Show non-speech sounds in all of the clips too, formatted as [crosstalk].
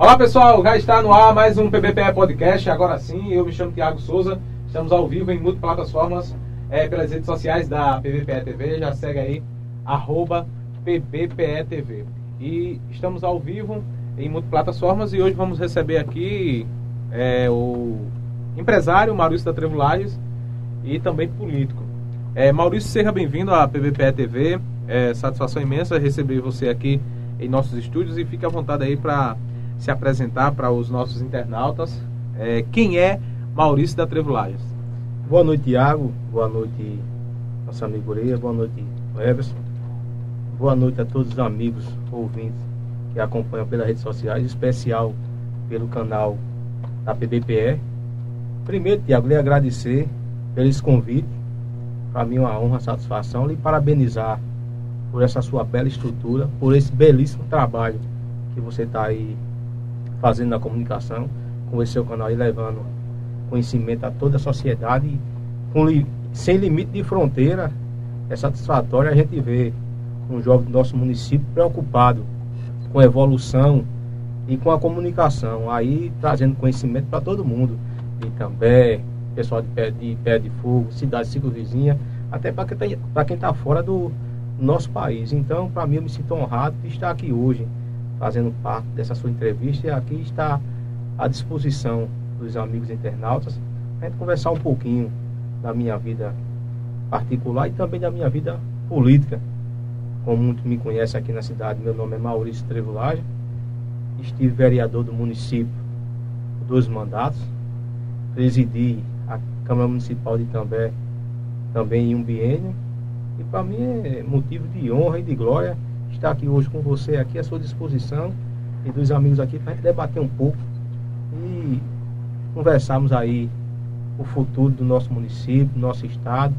Olá pessoal, já está no ar mais um PBPE Podcast. Agora sim, eu me chamo Tiago Souza. Estamos ao vivo em muitas plataformas é, pelas redes sociais da PBPE TV. Já segue aí, arroba PBPE TV. E estamos ao vivo em muitas plataformas e hoje vamos receber aqui é, o empresário Maurício da Trevulages e também político. É, Maurício, seja bem-vindo à PBPE TV. Satisfação imensa receber você aqui em nossos estúdios e fique à vontade aí para se apresentar para os nossos internautas. É, quem é Maurício da Trevulagens? Boa noite, Tiago. Boa noite, nossa amigo Leia. Boa noite, Everson. Boa noite a todos os amigos ouvintes que acompanham pelas redes sociais, em especial pelo canal da PBPE. Primeiro, Tiago, lhe agradecer pelo esse convite. Para mim é uma honra, satisfação. Lhe parabenizar por essa sua bela estrutura, por esse belíssimo trabalho que você está aí fazendo na comunicação, com esse seu canal aí levando conhecimento a toda a sociedade, com, sem limite de fronteira, é satisfatório a gente ver um jovem do nosso município preocupado com a evolução e com a comunicação, aí trazendo conhecimento para todo mundo, de Itambé, pessoal de pé de, pé de fogo, cidade circunvizinha, até para quem está tá fora do nosso país. Então, para mim, eu me sinto honrado de estar aqui hoje fazendo parte dessa sua entrevista e aqui está à disposição dos amigos internautas a gente conversar um pouquinho da minha vida particular e também da minha vida política. Como muitos me conhecem aqui na cidade, meu nome é Maurício Trevulagem, estive vereador do município dois mandatos, presidi a Câmara Municipal de Itambé também em um biênio e para mim é motivo de honra e de glória estar aqui hoje com você aqui à sua disposição e dos amigos aqui para debater um pouco e conversarmos aí o futuro do nosso município, do nosso estado,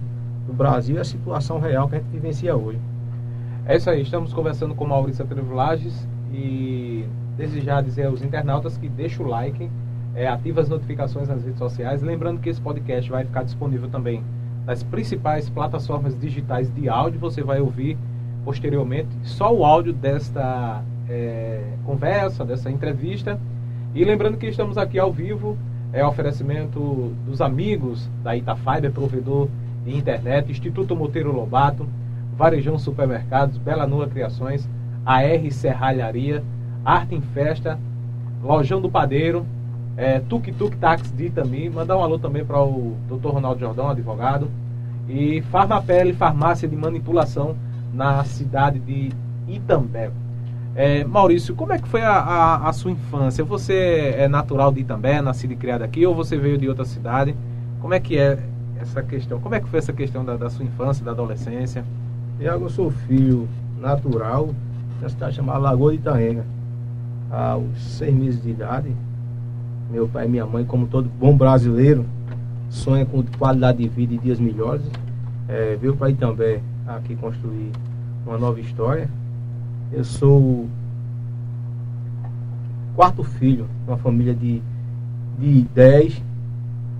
do Brasil e a situação real que a gente vivencia hoje. É isso aí, estamos conversando com Maurício Trevulages e desejar dizer aos internautas que deixem o like, é, ativa as notificações nas redes sociais. Lembrando que esse podcast vai ficar disponível também nas principais plataformas digitais de áudio. Você vai ouvir posteriormente só o áudio desta é, conversa, dessa entrevista. E lembrando que estamos aqui ao vivo, é oferecimento dos amigos da Itafiber, provedor de internet, Instituto Monteiro Lobato, Varejão Supermercados, Bela Nua Criações, AR Serralharia, Arte em Festa, Lojão do Padeiro, é, Tuk Tuk Taxi de também, mandar um alô também para o Dr. Ronaldo Jordão, advogado, e Farmapele, farmácia de manipulação na cidade de Itambé. É, Maurício, como é que foi a, a, a, sua infância? Você é natural de Itambé, nascido e criado aqui, ou você veio de outra cidade? Como é que é essa questão? Como é que foi essa questão da, da sua infância, da adolescência? Eu sou filho natural da cidade chamada Lagoa de Itaenga. Aos seis meses de idade, meu pai e minha mãe, como todo bom brasileiro, sonha com qualidade de vida e dias melhores. É, veio para Itambé aqui construir uma nova história. Eu sou quarto filho de uma família de, de dez.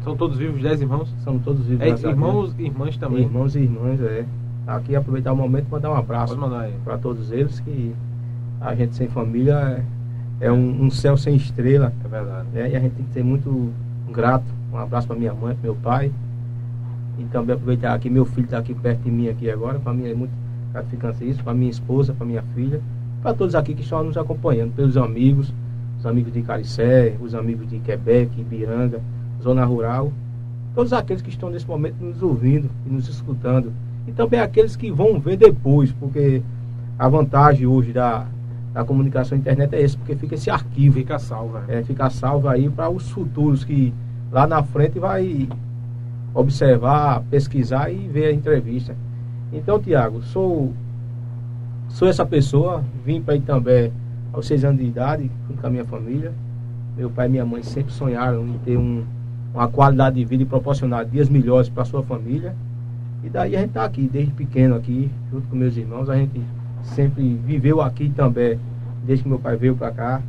São todos vivos, dez irmãos? São todos vivos. É, irmãos e irmãs também? Irmãos e irmãs, é. Aqui aproveitar o momento para dar um abraço para todos eles, que a gente sem família é, é um, um, céu sem estrela. É verdade. É, e a gente tem que ser muito grato. Um abraço para minha mãe, para meu pai. E também aproveitar aqui, meu filho está aqui perto de mim aqui agora, para mim é muito gratificante isso, para minha esposa, para minha filha, para todos aqui que estão nos acompanhando, pelos amigos, os amigos de Caricé, os amigos de Quebec, Ibiranga, Zona Rural, todos aqueles que estão nesse momento nos ouvindo e nos escutando. E também aqueles que vão ver depois, porque a vantagem hoje da, da comunicação internet é esse, porque fica esse arquivo. Fica salvo. É, fica salvo aí para os futuros que lá na frente vai observar, pesquisar e ver a entrevista. Então, Tiago, sou, sou essa pessoa, vim para Itambé aos seis anos de idade, junto com a minha família. Meu pai e minha mãe sempre sonharam em ter um, uma qualidade de vida e proporcionar dias melhores para sua família. E daí a gente está aqui, desde pequeno aqui, junto com meus irmãos, a gente sempre viveu aqui também, desde que meu pai veio para cá,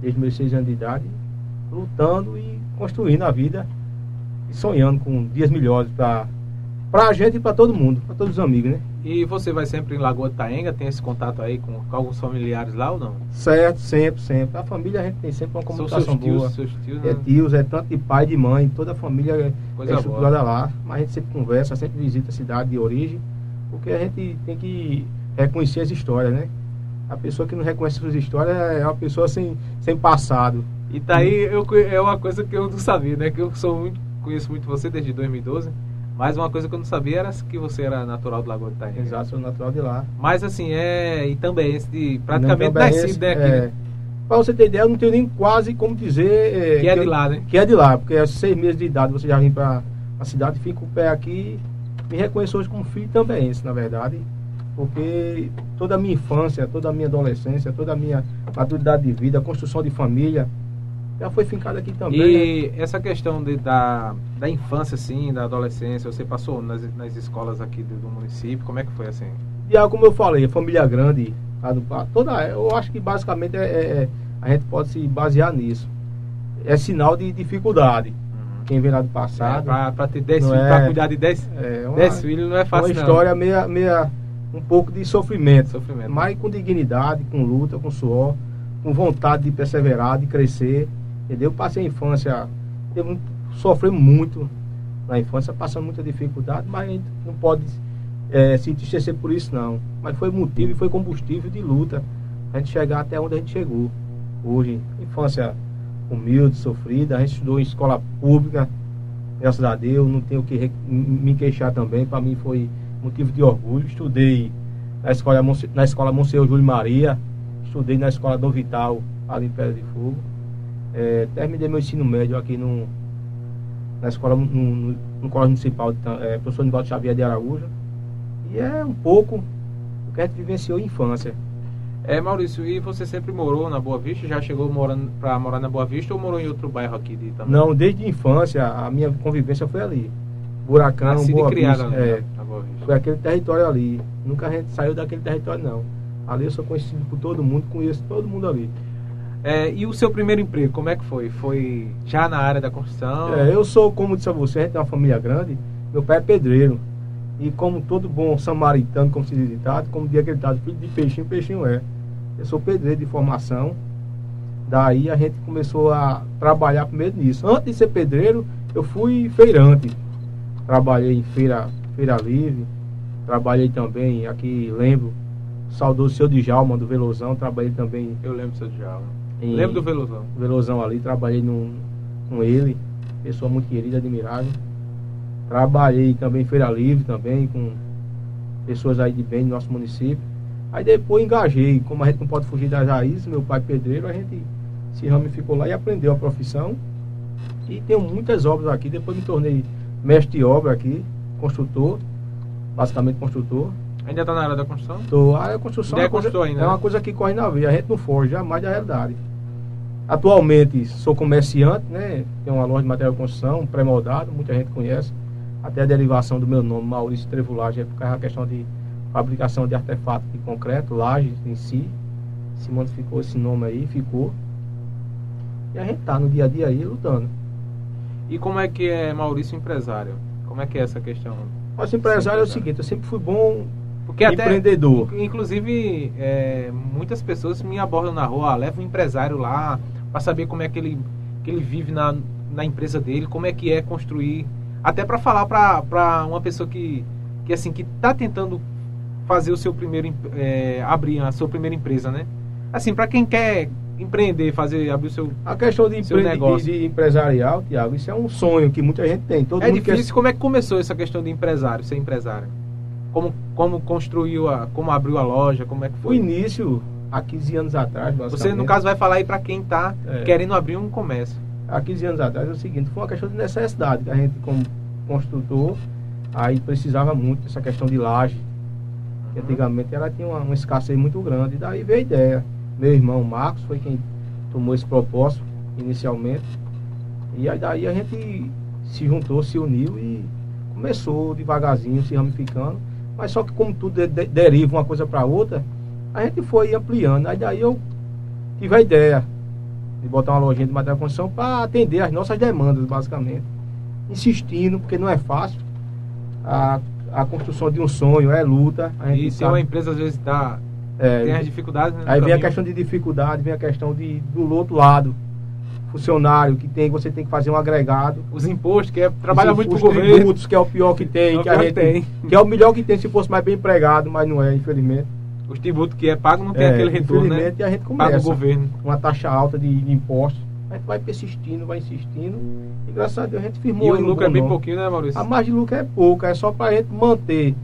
desde meus seis anos de idade, lutando e construindo a vida e sonhando com dias melhores para Pra gente e pra todo mundo, pra todos os amigos, né? E você vai sempre em Lagoa Taenga, tem esse contato aí com, com alguns familiares lá ou não? Certo, sempre, sempre. A família a gente tem sempre uma comunicação São seus tios, boa. seus tios, É né? tios, é tanto de pai, de mãe, toda a família é, Coisa é boa. estruturada lá. Mas a gente sempre conversa, sempre visita a cidade de origem, porque a gente tem que reconhecer as histórias, né? A pessoa que não reconhece suas histórias é uma pessoa sem, sem passado. E tá aí, eu, é uma coisa que eu não sabia, né? Que eu sou muito, conheço muito você desde 2012. Mas uma coisa que eu não sabia era que você era natural do Lagoa de Taenga. Exato, sou natural de lá. Mas assim, é. E também esse de praticamente nascido esse, né, é, né? Pra você ter ideia, eu não tenho nem quase como dizer. é, Que é de eu- lá, né? Que é de lá, porque aos seis meses de idade você já vem pra a cidade, fica o pé aqui. Me reconheço hoje como filho também, na verdade. Porque toda a minha infância, toda a minha adolescência, toda a minha maturidade de vida, construção de família, já foi fincada aqui também. né? E essa questão de, da, da infância, assim, da adolescência, você passou nas, nas escolas aqui do, do município, como é que foi assim? E como eu falei, família grande, do toda, eu acho que basicamente é, é- é- a gente pode se basear nisso. É sinal de dificuldade. Quem vem lá do É, passado. pra, pra ter 10 Não filhos, é- pra cuidar de 10 É uma, 10 filhos não é uma fácil, não. história meia, meia, um pouco de sofrimento. Sofrimento. Mas com dignidade, com luta, com suor, com vontade de perseverar, de crescer. Entendeu? Eu passei a infância, um- sofremos muito na infância, passando muita dificuldade, mas a gente não pode eh, se entristecer por isso não. Mas foi motivo e foi combustível de luta a gente chegar até onde a gente chegou. Hoje, infância humilde, sofrida, a gente estudou em escola pública, graças a Deus, não tenho que me queixar também, para mim foi motivo de orgulho. Estudei na escola, na escola Monsenhor Júlio Maria, estudei na escola Dom Vital, ali em Pedra de Fogo. É, terminei meu ensino médio aqui no, na escola, no, no, no Colégio Municipal, de, Tam- é, professor Nivaldo Xavier de Araújo. E é um pouco o que a gente vivenciou em infância. É, Maurício, e você sempre morou na Boa Vista? Já chegou morando pra morar na Boa Vista ou morou em outro bairro aqui de também? Não, desde a infância, a minha convivência foi ali. Buracão, Nascido Boa Vista, é, né, na Boa Vista. foi aquele território ali. Nunca a gente saiu daquele território, não. Ali eu sou conhecido por todo mundo, conheço todo mundo ali. É, e o seu primeiro emprego, como é que foi? Foi já na área da construção? É, eu sou, como disse a você, a gente tem uma família grande. Meu pai é pedreiro. E como todo bom samaritano, como se diz ditado, como diz aquele ditado, filho de peixinho, peixinho é. Eu sou pedreiro de formação. Daí a gente começou a trabalhar primeiro nisso. Antes de ser pedreiro, eu fui feirante. Trabalhei em feira, feira livre. Trabalhei também, aqui lembro, o saudoso seu Djalma do Velozão. Trabalhei também Eu lembro do seu diálogo. Em Lembro do Velozão. Velozão ali, trabalhei num, com ele, pessoa muito querida, admirável. Trabalhei também em Feira Livre, também com pessoas aí de bem do nosso município. Aí depois engajei, como a gente não pode fugir das raízes, meu pai pedreiro, a gente se ramificou lá e aprendeu a profissão. E tenho muitas obras aqui, depois me tornei mestre de obra aqui, construtor, basicamente construtor. Ainda tá na área da construção? Tô, a área construção Ainda é uma coisa- ainda, é uma né? coisa que corre na veia, a gente não foge jamais da realidade. Atualmente sou comerciante, né? Tenho uma loja de material de construção, pré-moldado, muita gente conhece. Até a derivação do meu nome, Maurício Trevulagem, é por causa da questão de fabricação de artefatos de concreto, lajes em si. Se modificou esse nome aí, ficou. E a gente tá no dia a dia aí lutando. E como é que é Maurício empresário? Como é que é essa questão? Nosso empresário é o seguinte, eu sempre fui bom Porque até, empreendedor. inclusive, é, muitas pessoas me abordam na rua, ah, leva um empresário lá para saber como é que ele, que ele vive na, na empresa dele, como é que é construir, até para falar para uma pessoa que, que assim que está tentando fazer o seu primeiro é, abrir a sua primeira empresa, né? Assim, para quem quer empreender, fazer abrir o seu A questão de, empre- negócio. de- de empresarial, Tiago, isso é um sonho que muita gente tem. Todo é mundo quer difícil. Como é que começou essa questão de empresário, ser empresário? Como como construiu a, como abriu a loja, como é que O foi? início, há 15 anos atrás, Você, no caso, vai falar aí para quem está É. querendo abrir um comércio. há 15 anos atrás é o seguinte, foi uma questão de necessidade, que a gente como construtor, aí precisava muito dessa questão de laje, que antigamente ela tinha uma, uma escassez muito grande, e daí veio a ideia. Meu irmão Marcos foi quem tomou esse propósito inicialmente, e aí daí a gente se juntou, se uniu e começou devagarzinho, se ramificando, mas só que como tudo de- de- deriva uma coisa para outra, a gente foi ampliando, aí daí eu tive a ideia de botar uma lojinha de material de construção para atender as nossas demandas, basicamente. Insistindo, porque não é fácil. a, a construção de um sonho é luta. A gente E se sabe- uma empresa às vezes tá, é, tem as dificuldades, né, Aí vem a questão de dificuldade, vem a questão de, do outro lado. Funcionário que tem, você tem que fazer um agregado. Os impostos, que é, trabalha muito os tributos, que é o pior que tem, É que a gente tem. que é o melhor que tem se fosse mais bem empregado, mas não é, infelizmente. Os tributos que é pago não tem É, aquele retorno, né? infelizmente, a gente Paga o começa governo. uma taxa alta de, de impostos. A gente vai persistindo, vai insistindo. E graças a Deus a gente firmou E o lucro é bem nome. pouquinho, né, Maurício? A margem de lucro é pouca, é só para a gente manter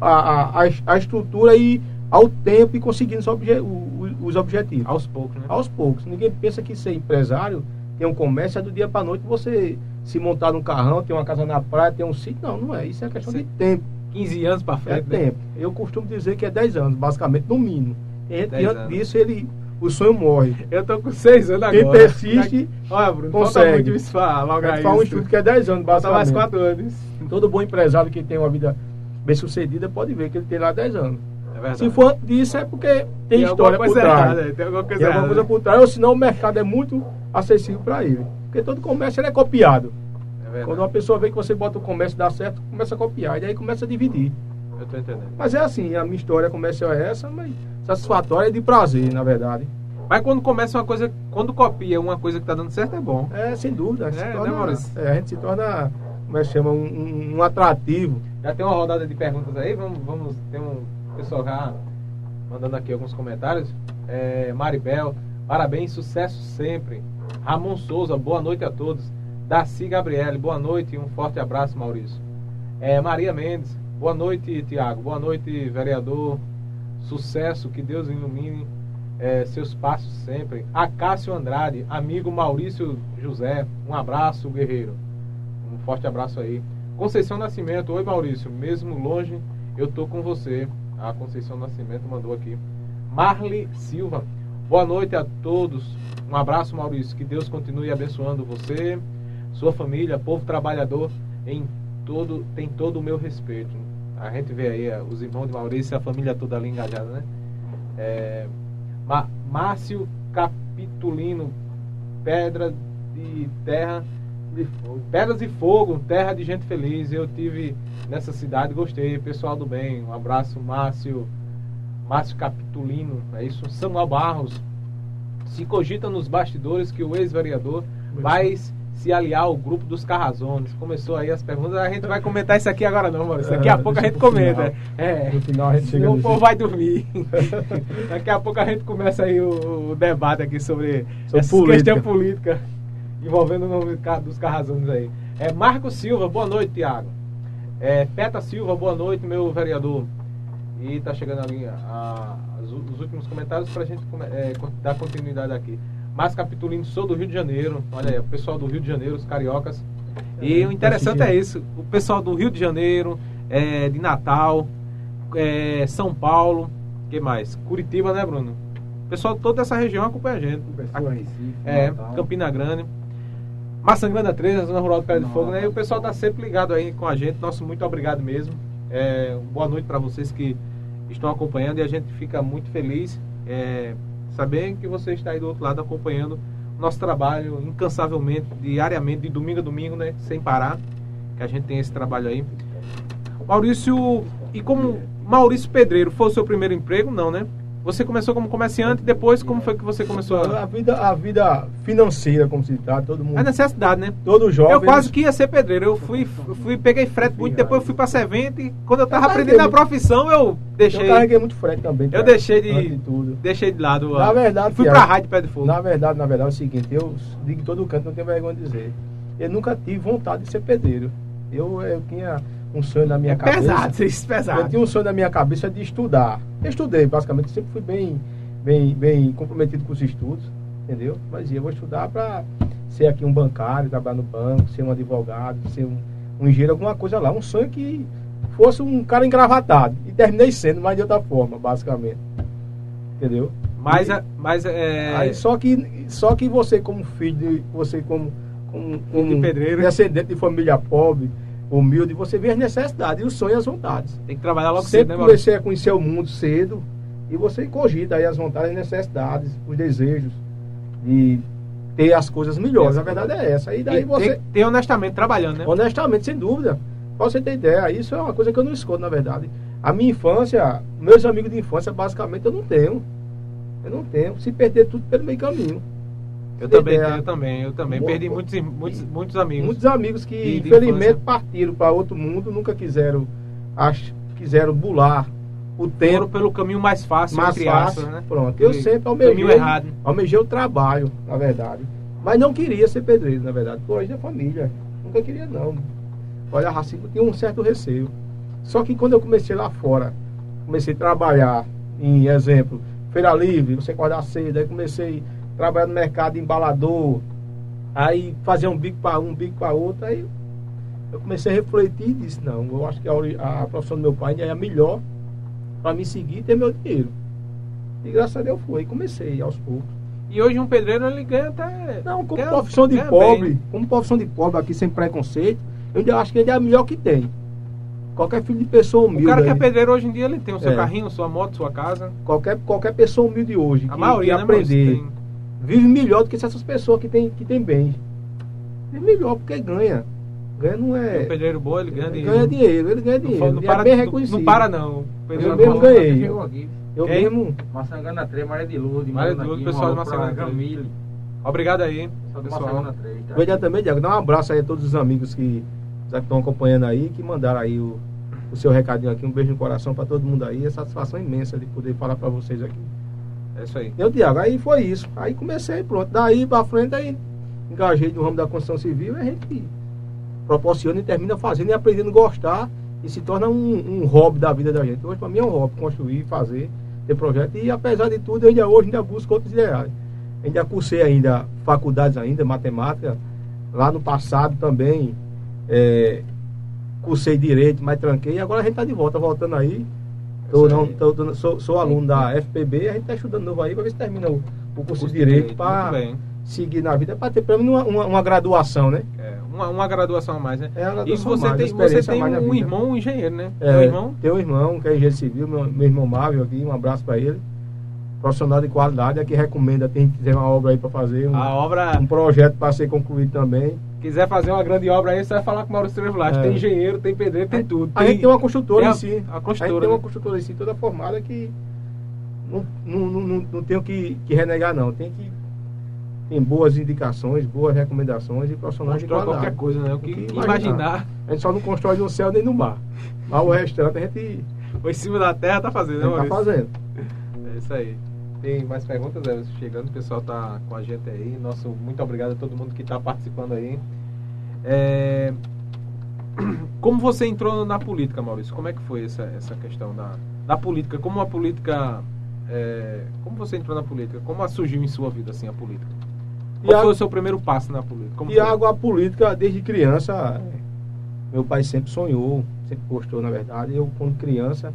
a, a, a, a estrutura e ao tempo e conseguindo os, obje- o- o- os objetivos. Aos poucos, né? Aos poucos. Ninguém pensa que ser empresário tem um comércio, é do dia para noite você se montar num carrão, ter uma casa na praia, ter um sítio. Não, não é. Isso é questão Sim. de tempo. 15 anos pra É frente, né? tempo. Eu costumo dizer que é 10 anos, basicamente, no mínimo. 10 antes disso, ele, o sonho morre. Eu tô com 6 anos Quem agora. persiste, [laughs] Olha, Bruno, falta consegue. muito isso pra a logar gente faz um estudo que é 10 anos, Falta mais basicamente. 4 anos. Todo bom empresário que tem uma vida bem sucedida pode ver que ele tem lá 10 anos. Verdade. Se for disso, é porque tem, história alguma por trás. errada, tem alguma coisa Tem alguma coisa por trás, ou senão o mercado é muito acessível para ele. Porque todo comércio é copiado. É. Quando uma pessoa vê que você bota o comércio e dá certo, começa a copiar. E daí começa a dividir. Eu tô entendendo. Mas é assim, a minha história comercial é essa, mas satisfatória é de prazer, na verdade. Mas quando começa uma coisa, quando copia uma coisa que tá dando certo, é bom. É, sem dúvida. É, torna- né, é, a gente se torna, como é que chama, um, um- um atrativo. Já tem uma rodada de perguntas aí, vamos, vamos ter um pessoal já mandando aqui alguns comentários. É, Maribel, parabéns, sucesso sempre. Ramon Souza, boa noite a todos. Daci Gabriele, boa noite e um forte abraço, Maurício. É, Maria Mendes, boa noite, Tiago. Boa noite, vereador. Sucesso, que Deus ilumine é, seus passos sempre. Acácio Andrade, amigo Maurício José, um abraço, guerreiro. Um forte abraço aí. Conceição Nascimento, oi Maurício, mesmo longe, eu tô com você. A Conceição Nascimento mandou aqui. Marli Silva, boa noite a todos. Um abraço, Maurício. Que Deus continue abençoando você, sua família, povo trabalhador, em todo, tem todo o meu respeito. A gente vê aí eh, os irmãos de Maurício e a família toda ali engajada, né? É, Márcio Capitulino, Pedra de Terra de Fogo. Pedras e Fogo, terra de gente feliz. Eu tive nessa cidade, gostei. Pessoal do bem, um abraço, Márcio. Márcio Capitulino, é isso. Samuel Barros. Se cogita nos bastidores que o ex-vereador vai se aliar ao grupo dos Carrazones. Começou aí as perguntas, a gente vai comentar isso aqui agora não, Maurício. Daqui a É, pouco a gente comenta. final. É. No final a gente chega o povo vai dormir. [laughs] Daqui a pouco a gente começa aí o, o debate aqui sobre, Sobre essa política. questão política envolvendo o nome dos Carrazones aí. É Marco Silva, boa noite, Tiago. É, Peta Silva, boa noite, meu vereador. E tá chegando ali a- u- os últimos comentários pra gente come- é, dar continuidade aqui. Márcio Capitulino, sou do Rio de Janeiro. Olha aí, o pessoal do Rio de Janeiro, os cariocas. E É, o interessante é isso, o pessoal do Rio de Janeiro, é, de Natal, é, São Paulo, que mais? Curitiba, né, Bruno? O pessoal de toda essa região acompanha a gente. Pessoa Recife, É, Natal. Campina Grande. Maçangranda 13, Zona Rural do Pé de Não, Fogo, né? E o pessoal tá sempre ligado aí com a gente. Nosso muito obrigado mesmo. É, boa noite para vocês que estão acompanhando e a gente fica muito feliz é, saber que você está aí do outro lado acompanhando o nosso trabalho incansavelmente, diariamente, de domingo a domingo, né? Sem parar. Que a gente tem esse trabalho aí. Maurício, e como Maurício Pedreiro foi o seu primeiro emprego? Não, né? Você começou como comerciante, depois como foi que você começou a... A vida, a vida financeira, como se tá, todo mundo. A necessidade, né? Todo jovem. eu quase que ia ser pedreiro. Eu fui, eu fui peguei frete muito, depois eu fui pra servente. e Quando eu tava Eu aprendendo a carreguei profissão, eu deixei, Eu carreguei muito frete também. eu cara, deixei de, antes tudo. deixei de lado. Na a- verdade, fui Thiago, pra rádio Pé de Fogo. Na verdade, na verdade é o seguinte, eu digo em todo canto, não tenho vergonha de dizer. Eu nunca tive vontade de ser pedreiro. Eu, eu tinha um sonho na minha é cabeça. pesado, isso é Eu pesado. tinha um sonho na minha cabeça de estudar. Eu estudei, basicamente, sempre fui bem, bem, bem comprometido com os estudos, entendeu? Mas eu vou estudar para ser aqui um bancário, trabalhar no banco, ser um advogado, ser um, um engenheiro, alguma coisa lá. Um sonho que fosse um cara engravatado. E terminei sendo, mas de outra forma, basicamente. Entendeu? Mas, E- a- mas é. Aí só que, só que você como filho, de, você como, como, como de pedreiro. descendente de família pobre, humilde, você vê as necessidades e os sonhos e as vontades. Tem que trabalhar logo cedo, Sempre né, Maurício? comecei a conhecer o mundo cedo e você cogita aí as vontades e necessidades, os desejos de ter as coisas melhores. A verdade é essa. E daí E você, tem, tem honestamente trabalhando, né? honestamente, sem dúvida, Pra você ter ideia, isso é uma coisa que eu não escondo, na verdade. A minha infância, meus amigos de infância, basicamente, eu não tenho. Eu não tenho. Se perder tudo pelo meio caminho. Eu também, eu também, eu também. Perdi muitos, muitos, muitos amigos. Muitos amigos que, de, de infelizmente, infância. partiram para outro mundo, nunca quiseram, ach, quiseram bular o tempo. Foram pelo caminho mais fácil, mais fácil, aspas, né? Pronto. Eu sempre almejei, errado. almejei o trabalho, na verdade. Mas não queria ser pedreiro, na verdade. Por hoje é família. Nunca queria, não. Olha, assim, tinha um certo receio. Só que quando eu comecei lá fora, comecei a trabalhar, em exemplo, feira livre, você acordar cedo, aí comecei trabalhar no mercado embalador, aí fazer um bico para um, um bico para outro, aí eu comecei a refletir e disse, não, eu acho que a, a profissão do meu pai ainda é a melhor para me seguir e ter meu dinheiro. E graças a Deus foi, e comecei aos poucos. E hoje um pedreiro ele ganha até. Não, como ganha, profissão de pobre, bem. como profissão de pobre aqui sem preconceito, eu ainda acho que ele é a melhor que tem. Qualquer filho de pessoa humilde. O cara que é pedreiro hoje em dia, ele tem o seu é. carrinho, sua moto, sua casa. Qualquer, qualquer pessoa humilde hoje, a que, maioria, que né, aprender, tem... vive melhor do que essas pessoas que tem, que tem bens. Vive melhor porque ganha. Ganha não é. O pedreiro bom, ele ganha dinheiro. Ganha dinheiro, ele ganha dinheiro. Não, não, para, é bem reconhecido. Não, para, não. O pedreiro eu mesmo ganhei. Eu Quem? mesmo. Massangana 3, Maré de Luz. Maré de Luz, pessoal de Massangana 3. Obrigado aí, pessoal. 3, tá? Obrigado também, Diego. Dá um abraço aí a todos os amigos que já estão acompanhando aí, que mandaram aí o, o seu recadinho aqui. Um beijo no coração para todo mundo aí. É satisfação imensa de poder falar para vocês aqui. É isso aí. Eu, Tiago, aí foi isso. Aí comecei, pronto. Daí para frente, aí engajei no ramo da construção civil e a gente proporciona e termina fazendo e aprendendo a gostar e se torna um, um hobby da vida da gente. Hoje, para mim, é um hobby construir, fazer, ter projeto. E apesar de tudo, eu ainda hoje ainda busco outros ideais. Ainda cursei ainda faculdades ainda, matemática. Lá no passado também é, cursei direito, mas tranquei. Agora a gente está de volta, voltando aí. Tô, não, tô, tô, sou, sou aluno da FPB, a gente está estudando novo aí para ver se termina o, o curso, de direito, para seguir na vida, para ter pelo menos uma, uma, uma graduação, né? É, uma, uma graduação a mais, né? É e você mais, tem, você tem um irmão um engenheiro, né? É, irmão? Tem um irmão que é engenheiro civil, meu, meu irmão Mávio aqui, um abraço para ele profissional de qualidade, é que recomenda, tem que ter uma obra aí para fazer, um, a obra... um projeto para ser concluído também. Quiser fazer uma grande obra aí, você vai falar com o Maurício Trevilage. É. Tem engenheiro, tem pedreiro, tem tudo. A gente tem uma construtora em si. A, construtora, a gente tem uma né? construtora em si toda formada que não, não, não, não, tenho que, que renegar não. Tem que tem boas indicações, boas recomendações e profissionais de qualidade. qualquer coisa, né? O que, que imaginar. imaginar. A gente só não constrói no céu nem no mar. Mas o restante a gente... Ou em cima da terra tá fazendo, né, Tá fazendo. É isso aí. Tem mais perguntas, Everson, chegando, o pessoal tá com a gente aí. Nosso muito obrigado a todo mundo que está participando aí. É... [clears throat] Como você entrou na política, Maurício? Como é que foi essa, essa questão da, da política? Como a política. É... Como você entrou na política? Como surgiu em sua vida assim a política? Qual Iago, foi o seu primeiro passo na política? Como Tiago, a política, desde criança, meu pai sempre sonhou, sempre gostou, na verdade. Eu, quando criança,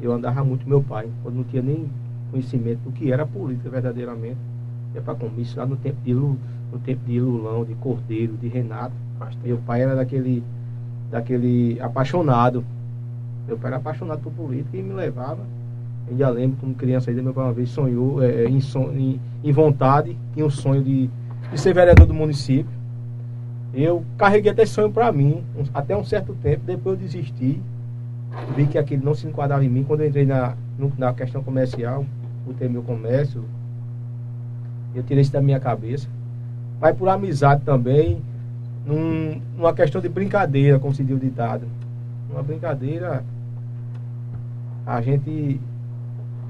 eu andava muito com meu pai. Quando não tinha nem conhecimento do que era política verdadeiramente. É para comício lá no tempo de Lula, no tempo de Lulão, de Cordeiro, de Renato. Meu pai era daquele, daquele apaixonado. Meu pai era apaixonado por política e me levava. Eu já lembro como criança ainda, meu pai uma vez sonhou é, em, son, em, em, vontade, tinha o sonho de, de ser vereador do município. Eu carreguei até esse sonho para mim, até um certo tempo, depois eu desisti. Vi que aquilo não se enquadrava em mim. Quando eu entrei na, na questão comercial, ter meu comércio, eu tirei isso da minha cabeça. Mas por amizade também, num, numa questão de brincadeira, como se diz o ditado. Uma brincadeira, a gente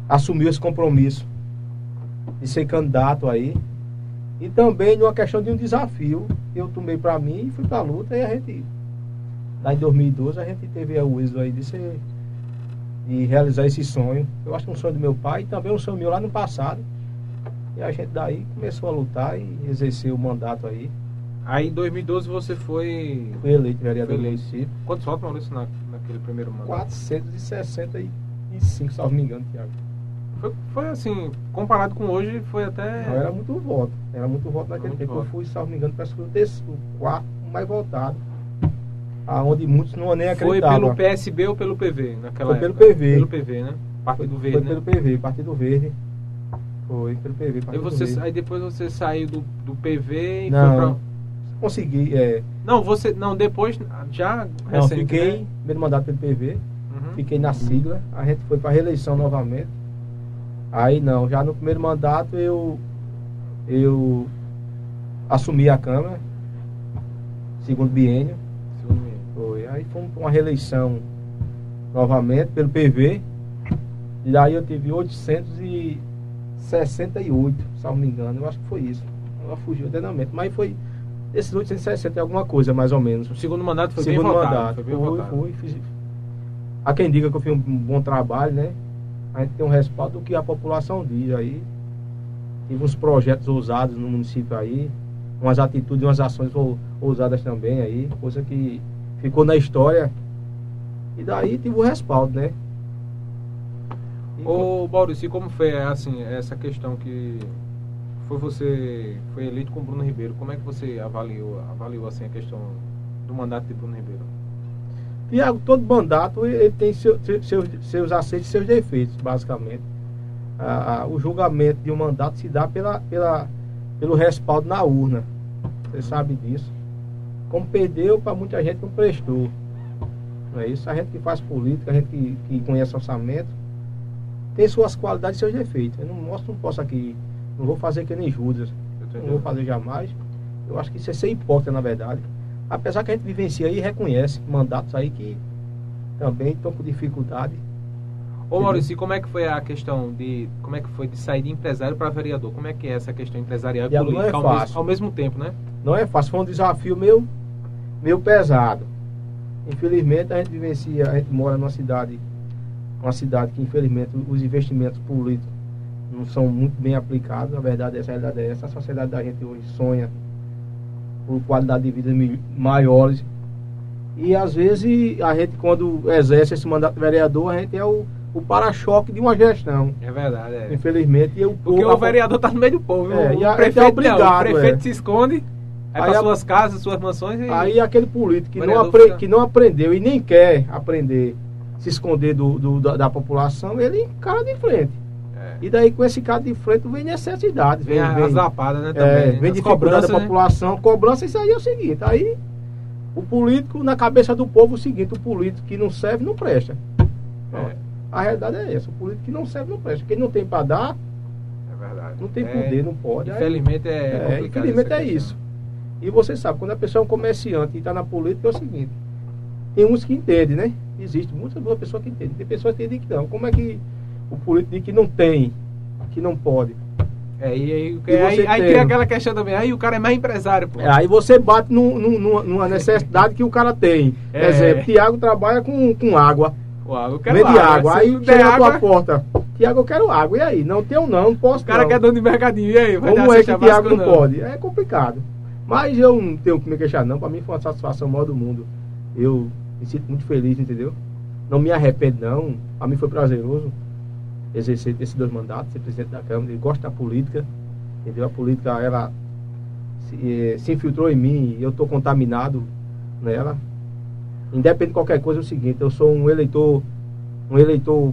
assumiu esse compromisso de ser candidato aí. E também numa questão de um desafio, eu tomei para mim e fui para a luta e a gente, lá em 2012, a gente teve o êxito aí de ser de realizar esse sonho. Eu acho que é um sonho do meu pai e também um sonho meu lá no passado. E a gente daí começou a lutar e exercer o mandato aí. Aí em 2012 você foi. Fui eleito vereador do município. Quantos votos, Maurício, na, naquele primeiro mandato? 465, salvo me engano, Tiago. Foi, foi assim, comparado com hoje, foi até. Não, era muito voto. Era muito voto naquele muito tempo. Voto. Eu fui, salvo me engano, parece que o quarto mais votado aonde muitos não nem acreditavam. Foi pelo PSB ou pelo PV naquela Foi pelo época? PV. Pelo PV, né? Partido foi, Verde, Foi né? pelo PV, Partido Verde. Foi pelo PV, Partido você, Verde. Aí depois você saiu do, do PV e não, foi pra... Consegui, é... Não, você. Não, depois. Já Não, recente, fiquei, né? primeiro mandato pelo PV, Uhum. fiquei na sigla, a gente foi para reeleição novamente. Aí não, já no primeiro mandato eu eu assumi a Câmara, segundo biênio. Aí fomos para uma reeleição novamente pelo PV. E daí eu tive 868, se não me engano, eu acho que foi isso. Ela fugiu eternamente, mas foi esses 860 e alguma coisa, mais ou menos. O segundo mandato foi Segundo bem votado. mandato. Foi bem fui, votado. fui, fiz. Há quem diga que eu fiz um bom trabalho, né? A gente tem um respaldo do que a população diz aí. Tive uns projetos ousados no município aí, umas atitudes, umas ações ou- ousadas também aí, coisa que ficou na história. E daí tive o respaldo, né? E Ô, Maurício, como foi assim, essa questão que foi você foi eleito com Bruno Ribeiro? Como é que você avaliou, avaliou assim a questão do mandato de Bruno Ribeiro? Tiago, todo mandato ele tem seu- seu- seus, seus aceitos e seus defeitos, basicamente. Ah, ah, o julgamento de um mandato se dá pela, pela, pelo respaldo na urna. Você sabe disso. Como perdeu, para muita gente não prestou. Não é isso? A gente que faz política, a gente que, que conhece orçamento, tem suas qualidades e seus defeitos. Eu não mostro, não posso aqui, não vou fazer que nem Judas. Não vou fazer jamais. Eu acho que isso é ser hipócrita, na verdade. Apesar que a gente vivencia e reconhece mandatos aí que também estão com dificuldade. Ô Maurício, e como é que foi a questão de como é que foi de sair de empresário para vereador? Como é que é essa questão empresarial e não política é ao, mesmo, ao mesmo tempo, né? Não é fácil, foi um desafio meio, meio pesado. Infelizmente a gente vivencia, a gente mora numa cidade, uma cidade que infelizmente os investimentos políticos não são muito bem aplicados. A verdade, essa a realidade é essa. A sociedade da gente hoje sonha por qualidade de vida maiores. E às vezes a gente quando exerce esse mandato de vereador, a gente é o, o para-choque de uma gestão. É verdade, é. Infelizmente, e eu, Porque o vereador tá no meio do povo. É, o e a- prefeito é não, obrigado, o prefeito é. se esconde, Aí para a- suas casas, suas mansões e Aí aquele político que não, apre- que não aprendeu e nem quer aprender, se esconder do, do- da, da população, ele encara de frente. É. E daí com esse cara de frente vem necessidade, vem vem, as vem, lapadas, né, é, também. vem as dificuldade da né? população. Cobrança, isso aí é o seguinte, aí o político, na cabeça do povo, é o seguinte, o político que não serve, não presta. É, A realidade é essa, o político que não serve, não presta. Quem não tem para dar, é não tem É, poder, não pode. Aí- Infelizmente é, É, infelizmente é isso. E você sabe, quando a pessoa é um comerciante e está na política, é o seguinte: tem uns que entendem, né? Existe muitas boas pessoas que entendem. Tem pessoas que entendem que não. Como é que o político diz que não tem, que não pode? É, e aí, E aí, aí tem- aquela questão também, aí o cara é mais empresário, pô. É, aí você bate num- num- numa, necessidade que o cara tem. É. Exemplo, Tiago trabalha com, com água, Pô, eu quero vende água, água. Aí chega der na tua água, porta: Tiago, eu quero água. E aí? Não tenho, não, não posso. o cara não. que é dono de mercadinho, e aí? Vai dar Como é que o básica não pode? É complicado. Mas eu não tenho que me queixar, não. Pra mim foi uma satisfação maior do mundo. Eu me sinto muito feliz, entendeu? Não me arrependo, não. Pra mim foi prazeroso exercer esses dois mandatos, ser presidente da Câmara. Eu gosto da política, entendeu? A política, ela se, eh, se infiltrou em mim e eu tô contaminado nela. Independente de qualquer coisa, é o seguinte: eu sou um eleitor, um eleitor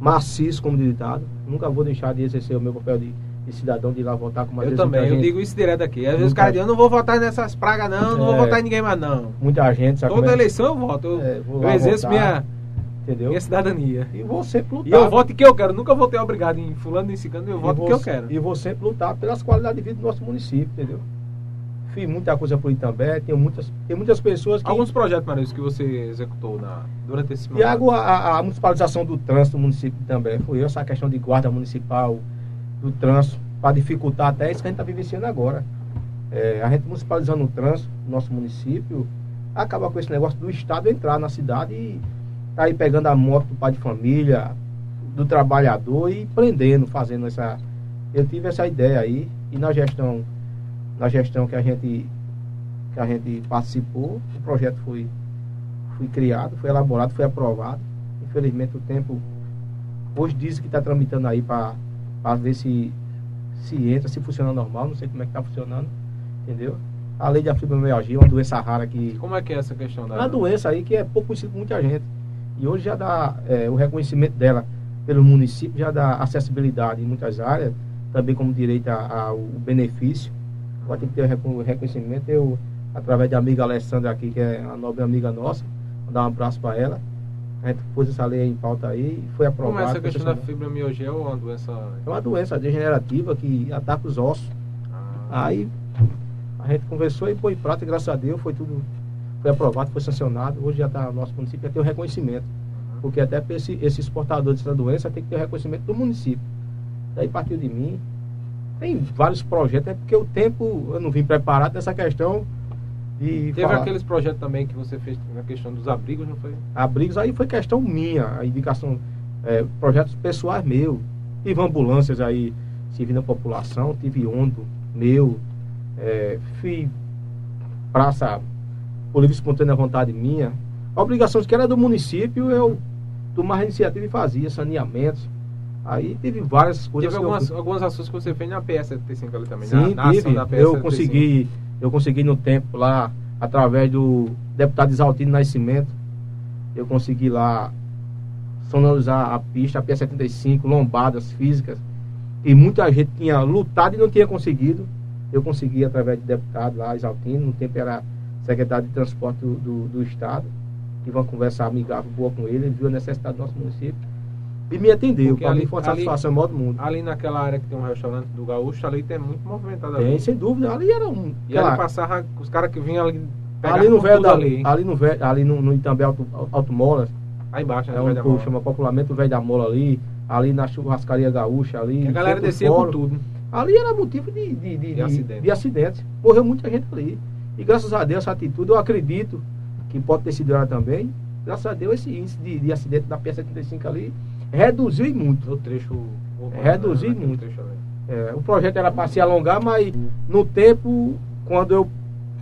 maciço, como ditado. Nunca vou deixar de exercer o meu papel de, de cidadão, de ir lá votar com mais Eu também, eu digo isso direto aqui. Às vezes Muita caras dizem, eu não vou votar nessas pragas não, não vou É. votar em ninguém mais não. Muita gente, sabe Toda como é? eleição eu voto, eu, É, vou eu exerço votar, minha, Entendeu? minha cidadania. E vou sempre lutar. E eu voto em quem eu quero, nunca vou ter obrigado em fulano nem ciclano, eu voto em vou- quem eu quero. E vou sempre lutar pelas qualidades de vida do nosso município, entendeu? Fiz muita coisa por aí também. Tem muitas, tem muitas pessoas que. Alguns projetos, Marilson, que você executou na, durante esse mandato. Tiago, a, a municipalização do trânsito do município também foi essa questão de guarda municipal, do trânsito, para dificultar até isso que a gente está vivenciando agora. É, a gente municipalizando o trânsito no nosso município, acaba com esse negócio do Estado entrar na cidade e tá aí pegando a moto do pai de família, do trabalhador e prendendo, fazendo essa. Eu tive essa ideia aí e na gestão, na gestão que a gente que a gente participou, o projeto foi, foi criado, foi elaborado, foi aprovado. Infelizmente o tempo hoje diz que está tramitando aí para ver se se entra, se funciona normal, não sei como é que está funcionando, entendeu? A lei da fibromialgia, uma doença rara que Como é que é essa questão da... é uma doença aí que é pouco conhecida por muita gente. E hoje já dá é, o reconhecimento dela pelo município, já dá acessibilidade em muitas áreas, também como direito ao benefício. Agora tem que ter o recon- o reconhecimento. Eu, através da amiga Alessandra aqui, que é uma nobre amiga nossa. Mandar um abraço para ela. A gente pôs essa lei em pauta aí e foi aprovado. Como é essa questão da fibromialgia ou uma doença... É uma doença degenerativa que ataca os ossos. Ah, Aí a gente conversou e foi em prata, graças a Deus foi tudo foi aprovado, foi sancionado. Hoje já está nosso município já tem o reconhecimento. Porque até esse exportador dessa doença tem que ter o reconhecimento do município. Daí partiu de mim. Tem vários projetos, é porque o tempo eu não vim preparado nessa questão de Teve falar. aqueles projetos também que você fez na questão dos abrigos, não foi? Abrigos aí foi questão minha, a indicação, é, projetos pessoais meus. Tive ambulâncias aí servindo a população, tive ondo meu, é, fui praça por livre e espontânea vontade minha. Obrigações que era do município, eu tomava iniciativa e fazia, saneamentos. Aí teve várias coisas. Teve que eu- algumas, algumas ações que você fez na PS75 ali também, Sim, na, na tive. da PS75. Eu consegui, eu consegui no tempo lá, através do deputado Isaltino Nascimento, eu consegui lá sonorizar a pista, a P75, lombadas físicas, e muita gente tinha lutado e não tinha conseguido. Eu consegui através do deputado lá, Isaltino, no tempo era secretário de transporte do, do, do estado. Tive uma conversa amigável, boa com ele, ele viu a necessidade do nosso município e me atendeu. Para ali- mim foi uma satisfação maior do mundo. Ali naquela área que tem um restaurante do Gaúcho, ali tem muito movimentado ali. Tem, sem dúvida. Ali era um. E aquela- ali passava, os caras que vinham ali, ali no velho da, ali, ali, no velho, ali no, no Itambé Auto, Automolas, aí embaixo, né, é onde povo Mola. chama popularmente o velho da mola ali, ali na churrascaria gaúcha ali. Que a galera descia fórum. com tudo. Ali era motivo de, de, de, de, acidente. de acidentes. Morreu muita gente ali. E graças a Deus essa atitude, eu acredito que pode ter sido ela também. Graças a Deus esse índice de, de acidente da P75 ali reduziu e muito. No trecho... urbano, Reduzir naquele muito. trecho. É, o projeto era para se alongar, mas no tempo, quando eu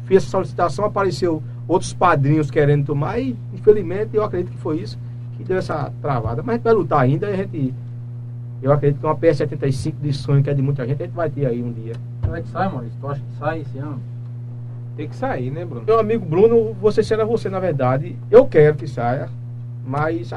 fiz essa solicitação, apareceu outros padrinhos querendo tomar e, infelizmente, eu acredito que foi isso que deu essa travada. Mas a gente vai lutar ainda e a gente. Eu acredito que uma PS75 de sonho, que é de muita gente, a gente vai ter aí um dia. Como é que sai, Maurício? Tu acha que sai esse ano? Tem que sair, né, Bruno? Meu amigo Bruno, você será você, na verdade. Eu quero que saia, mas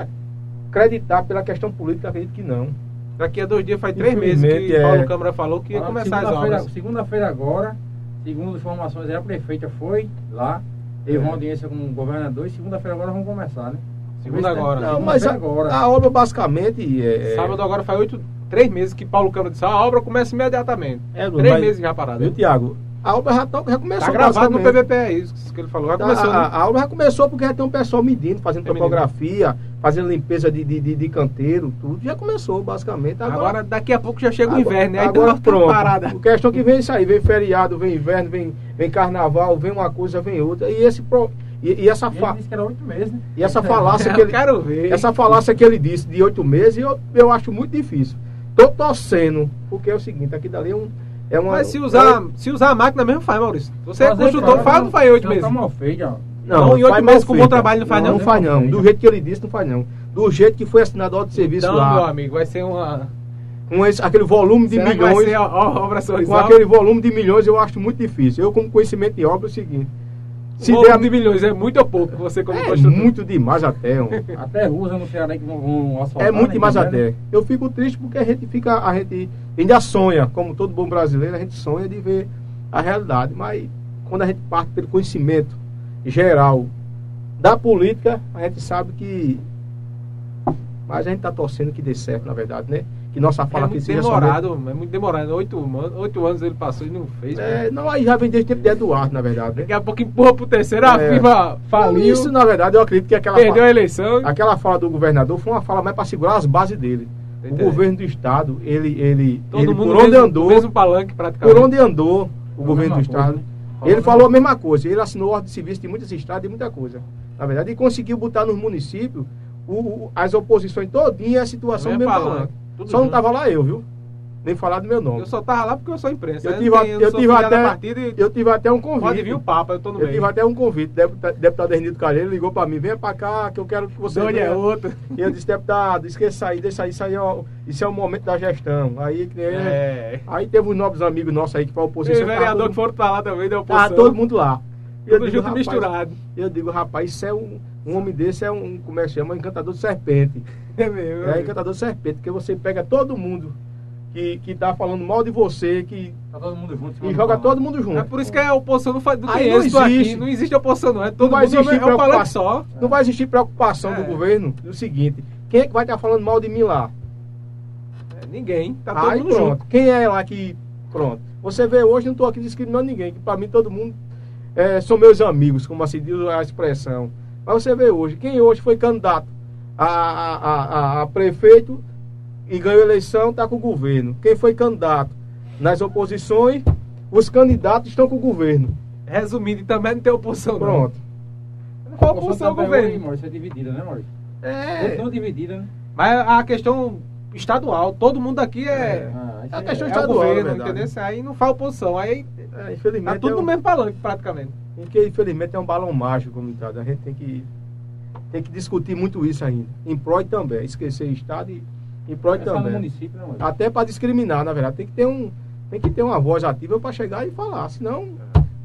acreditar pela questão política, acredito que não. Daqui a dois dias faz três meses que é. Paulo Câmara falou que ia Ah, começar as segunda-feira- obras. Segunda-feira agora, segundo informações, a prefeita foi lá, teve É. uma audiência com o governador e segunda-feira agora vamos começar, né? Segunda agora. Não, mas a, agora. a obra basicamente é. é- Sábado agora faz oito, três meses que Paulo Câmara disse, "Ah, a obra começa imediatamente. É, Bruno, três mas- meses já parada. Viu, Tiago? A obra já, tá, já começou. Tá gravado no. PVP aí, isso que ele falou. Já Tá, começou, a, né? a obra já começou porque já tem um pessoal medindo, fazendo Tem topografia, fazendo limpeza de, de, de, de canteiro, tudo. Já começou, basicamente. Agora, daqui a pouco já chega o agora- inverno, né? Aí agora tá tudo pronto. parada. O questão que vem é isso aí, vem feriado, vem inverno, vem, vem carnaval, vem uma coisa, vem outra. E esse pro, e, e essa ele fa, disse que era oito meses, né? e essa falácia [laughs] que Eu ele quero ver. essa falácia que ele disse de oito meses, eu, eu acho muito difícil. Tô torcendo, porque é o seguinte, aqui dali é um é uma Mas se usar, se usar a máquina mesmo faz, Maurício. Você é consultor, faz ou não faz oito já meses? Tá mal feito, ó. Não, em oito meses com bom feito. trabalho não faz não? Não faz não. Do jeito que ele disse, não faz não. Do jeito que foi assinado de serviço Então, meu lá, amigo, vai ser uma... com esse, aquele volume de Será que vai milhões, ser a, a obra com aquele volume de milhões, eu acho muito difícil. Eu, como conhecimento de obra, é o seguinte. Se volume der de milhões, é muito ou pouco você como é construtor? muito demais até, um. [laughs] Até usa no Ceará que vão, vão asfaltar. É muito né, demais também, né? até. Eu fico triste porque a gente fica, a gente ainda sonha, como todo bom brasileiro, a gente sonha de ver a realidade. Mas quando a gente parte pelo conhecimento geral da política, a gente sabe que. Mas a gente está torcendo que dê certo, na verdade, né? Que nossa É fala aqui muito seja demorado, é muito demorado. Oito, anos- oito anos ele passou e não fez. somente- É, não, aí já vem desde o tempo de Eduardo, na verdade. Né? Daqui a pouco empurra pro terceiro, a É. firma faliu, Isso, na verdade, eu acredito que aquela perdeu a fala, eleição. aquela fala do governador foi uma fala mais para segurar as bases dele. Tá O governo do estado, ele, ele, Todo ele mundo por onde mesmo, andou, mesmo palanque praticamente. por onde andou o governo a do mesma coisa, estado. né? Ele falou a mesma coisa, ele assinou ordem de serviço de muitas estradas e muita coisa. Na verdade, e conseguiu botar nos municípios o- as oposições todinha a situação mesmo Só não junto. tava lá eu, viu? Nem falar do meu nome. Eu só tava lá porque eu sou imprensa. Eu tive, eu sou tive até, e eu tive até um convite. pode vir o Papa, eu tô no Eu tive meio. até um convite. Deputado, deputado Ernildo Calheiro ligou pra mim, venha pra cá que eu quero que você Onde é outro? E eu disse, deputado, esqueça aí, deixa aí, isso aí é o, isso é o momento da gestão. Aí, que nem- É. aí teve uns novos amigos nossos aí que foi a E oposição. tava vereador todo- que foram pra lá também deu oposição. Tava todo mundo lá. E eu Tudo digo, junto e rapaz, misturado. Eu digo, rapaz, isso é um, um homem desse é um, como é que chama? Um encantador de serpente. É mesmo. É encantador de serpente, porque você pega todo mundo que, que tá falando mal de você, que Tá todo mundo junto. e do joga balão. todo mundo junto. É por isso que a oposição não faz. Não Aí não existe. aqui. Não existe oposição, não. É todo vai mundo existir é preocupação. só. Não vai existir preocupação É. do governo do seguinte: quem é que vai estar falando mal de mim lá? É, Ninguém. Tá todo Aí mundo pronto. junto. Quem é lá que. Pronto. Você vê hoje, não estou aqui discriminando ninguém, que para mim todo mundo é, são meus amigos, como assim diz a expressão. Mas você vê hoje, quem hoje foi candidato a, a, a- a prefeito e ganhou eleição, está com o governo. Quem foi candidato nas oposições, os candidatos estão com o governo. Resumindo, e também não tem oposição, não. Pronto. Não A oposição ao hoje, governo. Maurício, é dividida, né, Maurício? É. Todos dividida, né? Mas a questão estadual, todo mundo aqui é. Ah, isso É a aí questão É, o estadual, governo, na verdade. entendeu? Aí não faz oposição. Aí é, infelizmente. tá tudo é no um- mesmo palanque, praticamente. Porque infelizmente é um balão mágico comunidade. A gente tem que, tem que discutir muito isso ainda. Em pró e também. Esquecer Estado e e É só no também. município, né? Até para discriminar, na verdade. Tem que ter, um, tem que ter uma voz ativa para chegar e falar. Senão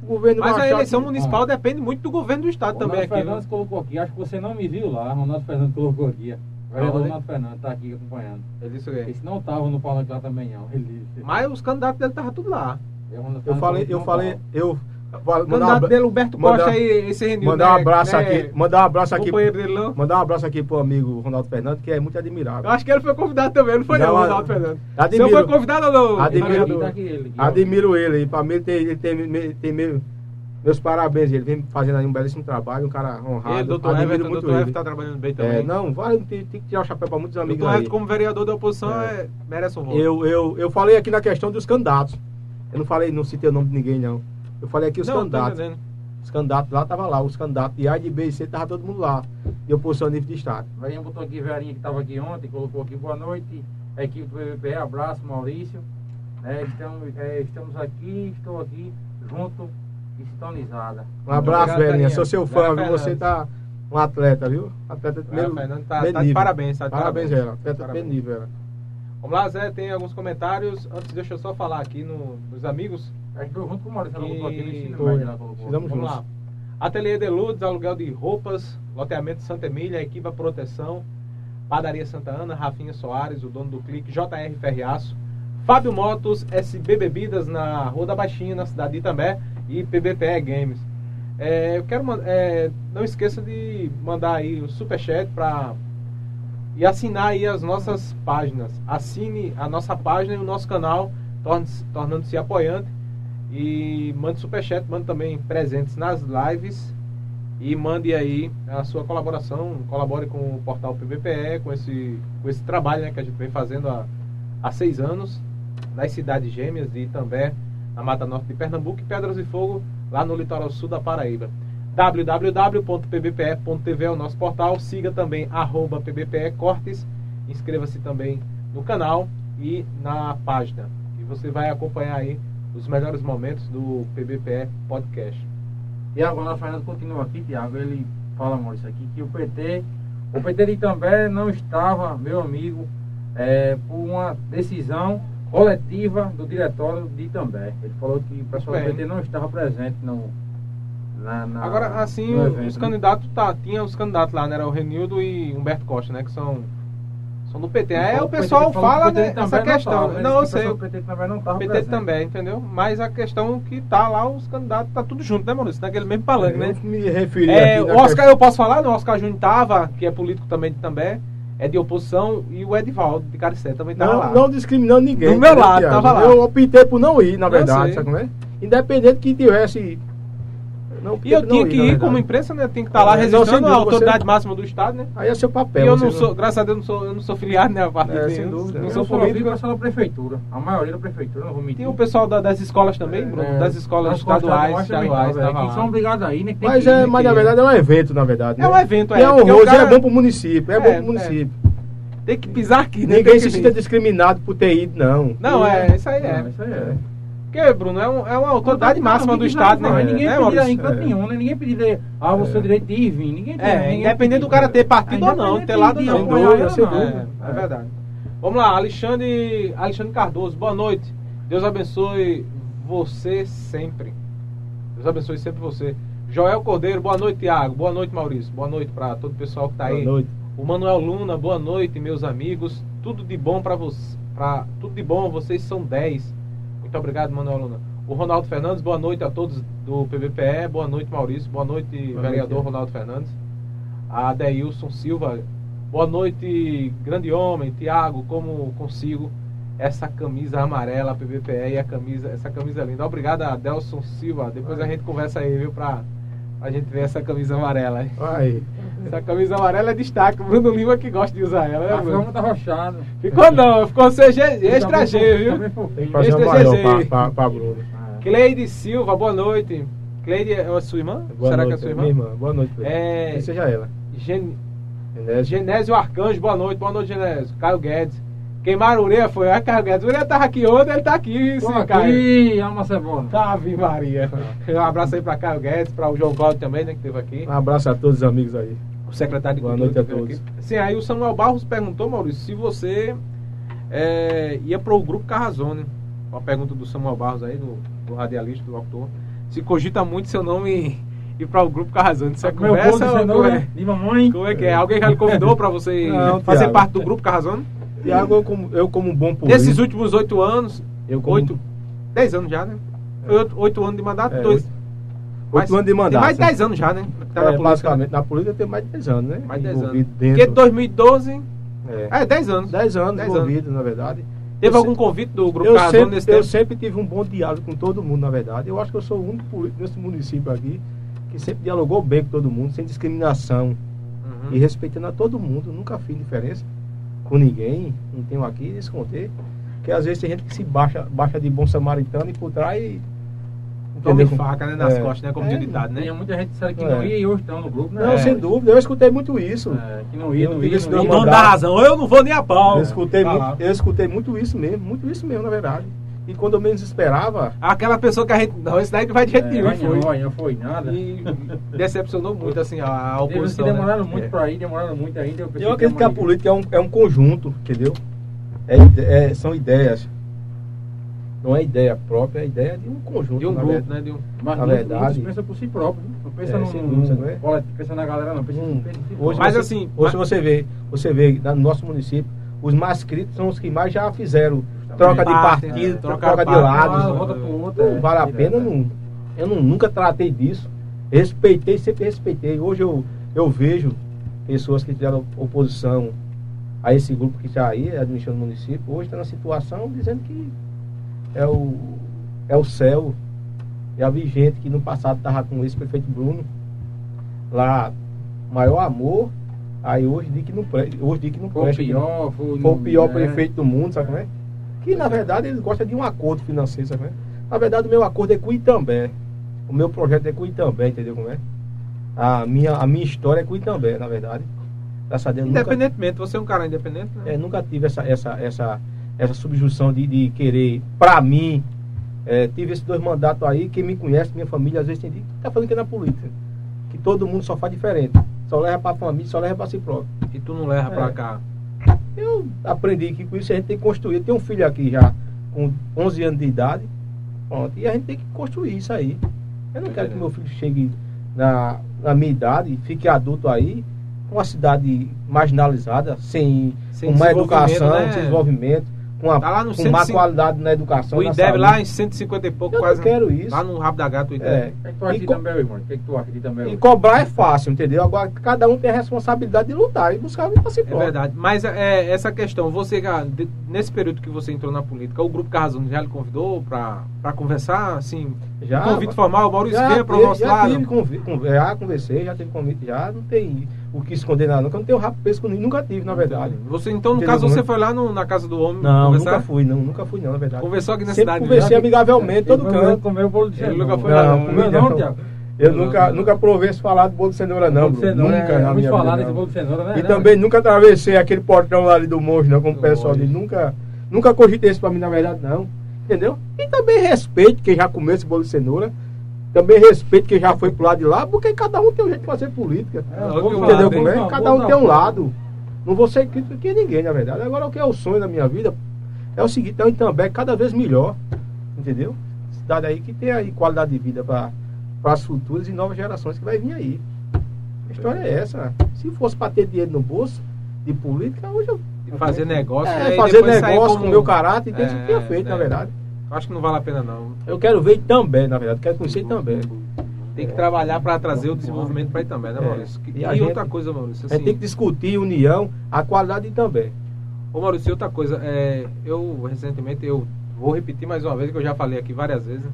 o governo Mas vai a achar eleição que- municipal depende muito do governo do estado Ronaldo também aqui. né? Fernandes colocou aqui, acho que você não me viu lá, Ronaldo Fernandes colocou aqui. O vereador? Ronaldo Fernandes tá aqui acompanhando. Ele disse o Esse quê? não estava no palanque lá também, não. Ele disse. Mas os candidatos dele estavam tudo lá. Ronaldo Eu Fernandes falei, eu falei, eu. O Mandar, um candidato abra- dele, Humberto mandar- Costa, aí, esse renil, mandar um né, abraço né, aqui. Mandar um abraço aqui. Mandar um abraço aqui pro amigo Ronaldo Fernandes, que é muito admirável. Eu acho que ele foi convidado também, não foi Não, não, Ronaldo Fernandes. admiro- Você foi convidado ou não? Admiro- Tá aqui, ele. Admiro e para mim ele tem, ele tem, tem meu- meus parabéns. Ele vem fazendo aí um belíssimo trabalho, um cara honrado. Ele, doutor Admiro Everton, muito doutor ele. Everton tá trabalhando bem também. É, não, vai, tem, tem que tirar o chapéu para muitos amigos doutor aí. Everton, como vereador da oposição, É. é, merece um voto. Eu, eu, eu falei aqui na questão dos candidatos. Eu não falei, não citei o nome de ninguém, não. Eu falei aqui os não, candidatos. Os candidatos lá estavam lá, os candidatos de A, de B e C, tava todo mundo lá. De oposição nível de Estado. Verinha botou aqui, Verinha que estava aqui ontem, colocou aqui boa noite, a equipe do PVP, abraço Maurício. É, estamos, é, estamos aqui, estou aqui, junto e sintonizada. Um abraço, velhinha. Sou seu fã, viu? Você tá um atleta, viu? Atleta de primeiro, Fernandes tá- tá de parabéns, tá de parabéns. parabéns. ela. Atleta de Parabéns. primeiro nível, ela. Vamos lá, Zé, tem alguns comentários. Antes, deixa eu só falar aqui no, nos amigos. A gente junto com o Maurício, ela botou aqui no ensino Vamos juntos. lá. Ateliê de Lourdes, aluguel de roupas, loteamento Santa Emília, Equipa Proteção, Padaria Santa Ana, Rafinha Soares, o dono do Clique, JR Ferriaço, Fábio Motos, SB Bebidas na Rua da Baixinha, na cidade de Itambé, e PBPE Games. É, eu quero é, não esqueça de mandar aí o superchat para e assinar aí as nossas páginas. Assine a nossa página e o nosso canal, tornando-se apoiante. E mande superchat, mande também presentes nas lives. E mande aí a sua colaboração. Colabore com o portal PVPE, com esse, com esse trabalho né, que a gente vem fazendo há, há seis anos. Nas cidades gêmeas de Itambé, na Mata Norte de Pernambuco e Pedras de Fogo, lá no litoral sul da Paraíba www.pbpe.tv é o nosso portal. Siga também arroba PBPE Cortes. Inscreva-se também no canal e na página. E você vai acompanhar aí os melhores momentos do PBPE Podcast. E agora o Fernando continua aqui, Tiago, ele fala, Maurício, aqui, que o PT, o PT de Itambé não estava, meu amigo, é, por uma decisão coletiva do diretório de Itambé. Ele falou que o pessoal do. PT não estava presente no, na, na- Agora, assim, o- evento, os né? candidatos, tá, tinha os candidatos lá, né? Era o Renildo e Humberto Costa, né? Que são, são do PT. Aí Ele o pessoal o PT fala, o né? Também Essa questão. tava, ele Não, eu o sei. do PT também não estava O PT presente. também, entendeu? Mas a questão que tá lá, os candidatos, tá tudo junto, né, Maurício? Naquele mesmo palanque, né? Me referi É, o Oscar, eu posso falar? Não, o Oscar Júnior tava, que é político também de També, é de oposição, e o Edivaldo de Caricé também tava lá. Não, não discriminando ninguém. Do meu lado, Thiago? tava lá. Eu optei por não ir, na verdade, sabe como é? Independente que tivesse. Não, E eu não tinha ir, que ir verdade. como imprensa, né? Tinha que estar lá É, não, sem registrando a autoridade você- máxima do Estado, né? Aí é seu papel. E eu não sou, graças a Deus, não sou, eu não sou filiado, né? A partido É, sem dúvida. Não Eu sou político, político. eu sou da prefeitura. A maioria da prefeitura, não vou mentir. Tinha o pessoal da- das escolas também, Bruno, É. das escolas Das estaduais, também estaduais, que são lá. obrigados aí, né? tem Mas, que ir, é, né, mas na verdade é um evento, na verdade. É né? um evento, E é porque o honroso, cara é bom pro município, é, É, bom pro é. município. Tem que pisar aqui, né? Ninguém Tem se sinta discriminado por ter ido, não. Não, é, isso aí Não, é. isso aí é. Porque, Bruno, é, um- é uma autoridade Não, máxima do Estado, vai, né? Ninguém né, pedir Maurício? em canto É. nenhum, né? Ninguém pedir ah, o seu direito de ir e vir. Ninguém tem. É, ninguém independente do cara ter partido É, ou não, ter lado não. dúvida, ou sem não. dúvida. É, é verdade. Vamos lá, Alexandre, Alexandre Cardoso, boa noite. Deus abençoe você sempre. Deus abençoe sempre você. Joel Cordeiro, boa noite, Tiago. Boa noite, Maurício. Boa noite para todo o pessoal que tá Boa aí. noite. O Manuel Luna, boa noite, meus amigos. Tudo de bom para você, pra, tudo de bom, vocês são 10. Muito obrigado, Manuel Luna. O Ronaldo Fernandes, boa noite a todos do PBPE. Boa noite, Maurício. Boa noite, Boa vereador noite. Ronaldo Fernandes. A Deilson Silva. Boa noite, grande homem. Tiago, como consigo essa camisa amarela PBPE e a camisa, essa camisa linda. Obrigado a Delson Silva. Depois a gente conversa aí, viu, pra, pra gente ver essa camisa amarela. hein? Aí. Essa camisa amarela é destaque. Bruno Lima que gosta de usar ela, né, A Bruno? forma tá. Ficou não, ficou CG, extra G, viu? Tem que fazer Extra uma maior pra, pra, pra Bruno. Cleide Silva, boa noite. Cleide é a sua irmã? Boa Será noite, que é a sua irmã? Minha irmã. Boa noite, Cleide. É- Que seja ela. Gen... Genésio. Genésio Arcanjo, boa noite. Boa noite, Genésio. Caio Guedes. Queimaram o Ureia, foi. Ah, Guedes. O Ureia tava aqui ontem, ele tá aqui, Tô sim, Caio. aqui, alma cebola. Ave Maria. Um abraço aí pra Caio Guedes, pra o João Cláudio também, né, que esteve aqui. Um abraço a todos os amigos aí. O secretário de Boa Cultura noite a todos. aqui. Sim, aí o Samuel Barros perguntou, Maurício, se você é, ia pro grupo Carrazone. Uma pergunta do Samuel Barros aí, do, do radialista, do autor. Se cogita muito seu nome ir para o grupo Carrazone. Isso é de conversa ou é? de mamãe. Como é que é? Alguém já lhe convidou para você [laughs] Não, fazer Thiago. parte do grupo Carrazone? Tiago, eu como, eu como um bom político. Nesses últimos oito anos, eu como, oito, dez anos já, né? Foi oito, oito anos de mandato, É, dois. oito- anos de mandato, Tem mais de né? 10 anos já, né? Tá é, na política, basicamente, na política tem mais de 10 anos, né? Mais de 10 anos. Porque Dentro, de 2012. é, É, 10 anos. 10 anos 10 envolvido, na verdade. Teve Eu algum se- convite do grupo Eu Carrazone sempre, nesse eu tempo? sempre tive um bom diálogo com todo mundo, na verdade. Eu acho que eu sou o único político nesse município aqui que sempre dialogou bem com todo mundo, sem discriminação Uhum. e respeitando a todo mundo. Nunca fiz diferença com ninguém, não tenho aqui, descontei. Porque às vezes tem gente que se baixa, baixa de bom samaritano e por trás. Tome faca né, nas É. costas, né? Como É, ditado, né? Tinha muita gente que disseram que É. não ia e hoje estão no grupo, né? Não, É. sem dúvida, eu escutei muito isso. É, que não ia, Eu não ia, O dono da razão, eu não vou nem a pau. Eu escutei, muito, eu escutei muito isso mesmo, muito isso mesmo, na verdade. E quando eu menos esperava, Aquela pessoa que a gente. Não, esse daí não vai de jeito É, nenhum. foi. não, não foi nada. E decepcionou muito, assim, a, a oposição. né? demoraram muito É. pra ir, demoraram muito ainda. pensei eu acredito que a política é um, é um conjunto, entendeu? É é- são ideias. Não é ideia própria, é ideia de um conjunto. De um na grupo, verdade. né? De um... Mas Na verdade- muitos pensam por si próprio. Não pensa É, dúvida, não é? pensa na galera, não. Pensa, Hum. pensa em si Hoje Mas você, assim, hoje mas- você vê, você vê no nosso município, os mais críticos são os que mais já fizeram. Troca de partido, é, troca, trocar de lados. Ah, né? volta pro outro. Não é, vale a pena, não. Eu não, nunca tratei disso. Respeitei, sempre respeitei. Hoje eu, eu vejo pessoas que fizeram oposição a esse grupo que está aí, administrando o município, hoje está na situação dizendo que é o, é o céu. Já vi gente que no passado estava com esse prefeito Bruno, lá, maior amor, aí hoje diz que não, pre, hoje diz que não Foi o presta. pior, foi, Foi o pior é. prefeito do mundo, sabe como é? Que na verdade ele gosta de um acordo financeiro, sabe como é? Na verdade o meu acordo é com o Itambé. O meu projeto é com o Itambé, entendeu como é? A minha, a minha história é com o Itambé, na verdade. Graças a Deus nunca, Independentemente, você é um cara independente, né? é, nunca tive essa, essa, essa, essa subjunção de, de querer, pra mim, é, tive esses dois mandatos aí, quem me conhece, minha família, às vezes tem que tá falando que é na política. Que todo mundo só faz diferente. Só leva pra família, só leva pra si próprio. E tu não leva É. pra cá. Eu aprendi que com isso a gente tem que construir. Eu tenho um filho aqui já com 11 anos de idade. Pronto, e a gente tem que construir isso aí. Eu não quero que meu filho chegue na, na minha idade, fique adulto aí, com uma cidade marginalizada, sem, Sem desenvolvimento, educação, né? sem desenvolvimento, com, a, Tá lá no com má 105 qualidade na educação. O IDEB lá em 150 e pouco, Eu quase. não quero isso. Lá no rabo da gata, o IDEB. É. O que é que tu E co- Itambé, irmão? O que é que tu Itambé? E cobrar é fácil, entendeu? Agora cada um tem a responsabilidade de lutar e buscar para si É próprio. verdade. Mas é, essa questão, você, ah, nesse período que você entrou na política, o Grupo Carrazão já lhe convidou pra conversar, assim, Já, convite formal, Maurício, venha para o nosso já lado. tive convite, con- já conversei, já teve convite, já não tem o que esconder nada, eu não tenho rabo preso nunca tive, na verdade. Você, então, no caso, você é? foi lá no- na casa do homem Não, conversar? nunca fui, não, nunca fui não, na verdade. Conversou aqui na Sempre cidade. conversei né? amigavelmente, todo Ele canto. Comeu o bolo de Ele cenoura. nunca foi lá, Não, não. Não, não, não. Tiago. Eu Não, nunca, não. nunca provei esse falar de bolo de cenoura não, Bolo de cenoura, nunca é, na desse não. bolo de cenoura, né? E Não. também nunca atravessei aquele portão ali do monge, não, como o Do pessoal diz. Nunca, nunca cogitei isso pra mim, na verdade, não. Entendeu? E também respeito quem já comeu esse bolo de cenoura. Também respeito quem já foi pro lado de lá, porque cada um tem um jeito de fazer política. É, que Entendeu como é? Cada um tem um lado. Não vou ser crítico aqui ninguém, na verdade. Agora, o que é o sonho da minha vida é o seguinte: é o Itambé cada vez melhor. Entendeu? Cidade aí que tem aí qualidade de vida para as futuras e novas gerações que vai vir aí. A história é essa. Se fosse para ter dinheiro no bolso de política, hoje eu, fazer negócio. É, né, fazer negócio com o meu caráter, que É, ter feito, é. na verdade. Acho que não vale a pena, não. Eu quero ver também, na verdade, quero conhecer também. Tem que trabalhar para trazer o desenvolvimento para também, né, É. Maurício? E E, a gente- outra coisa, Maurício, A assim, gente tem que discutir união, a qualidade também. Ô Maurício, e outra coisa, é, eu recentemente, eu vou repetir mais uma vez, que eu já falei aqui várias vezes,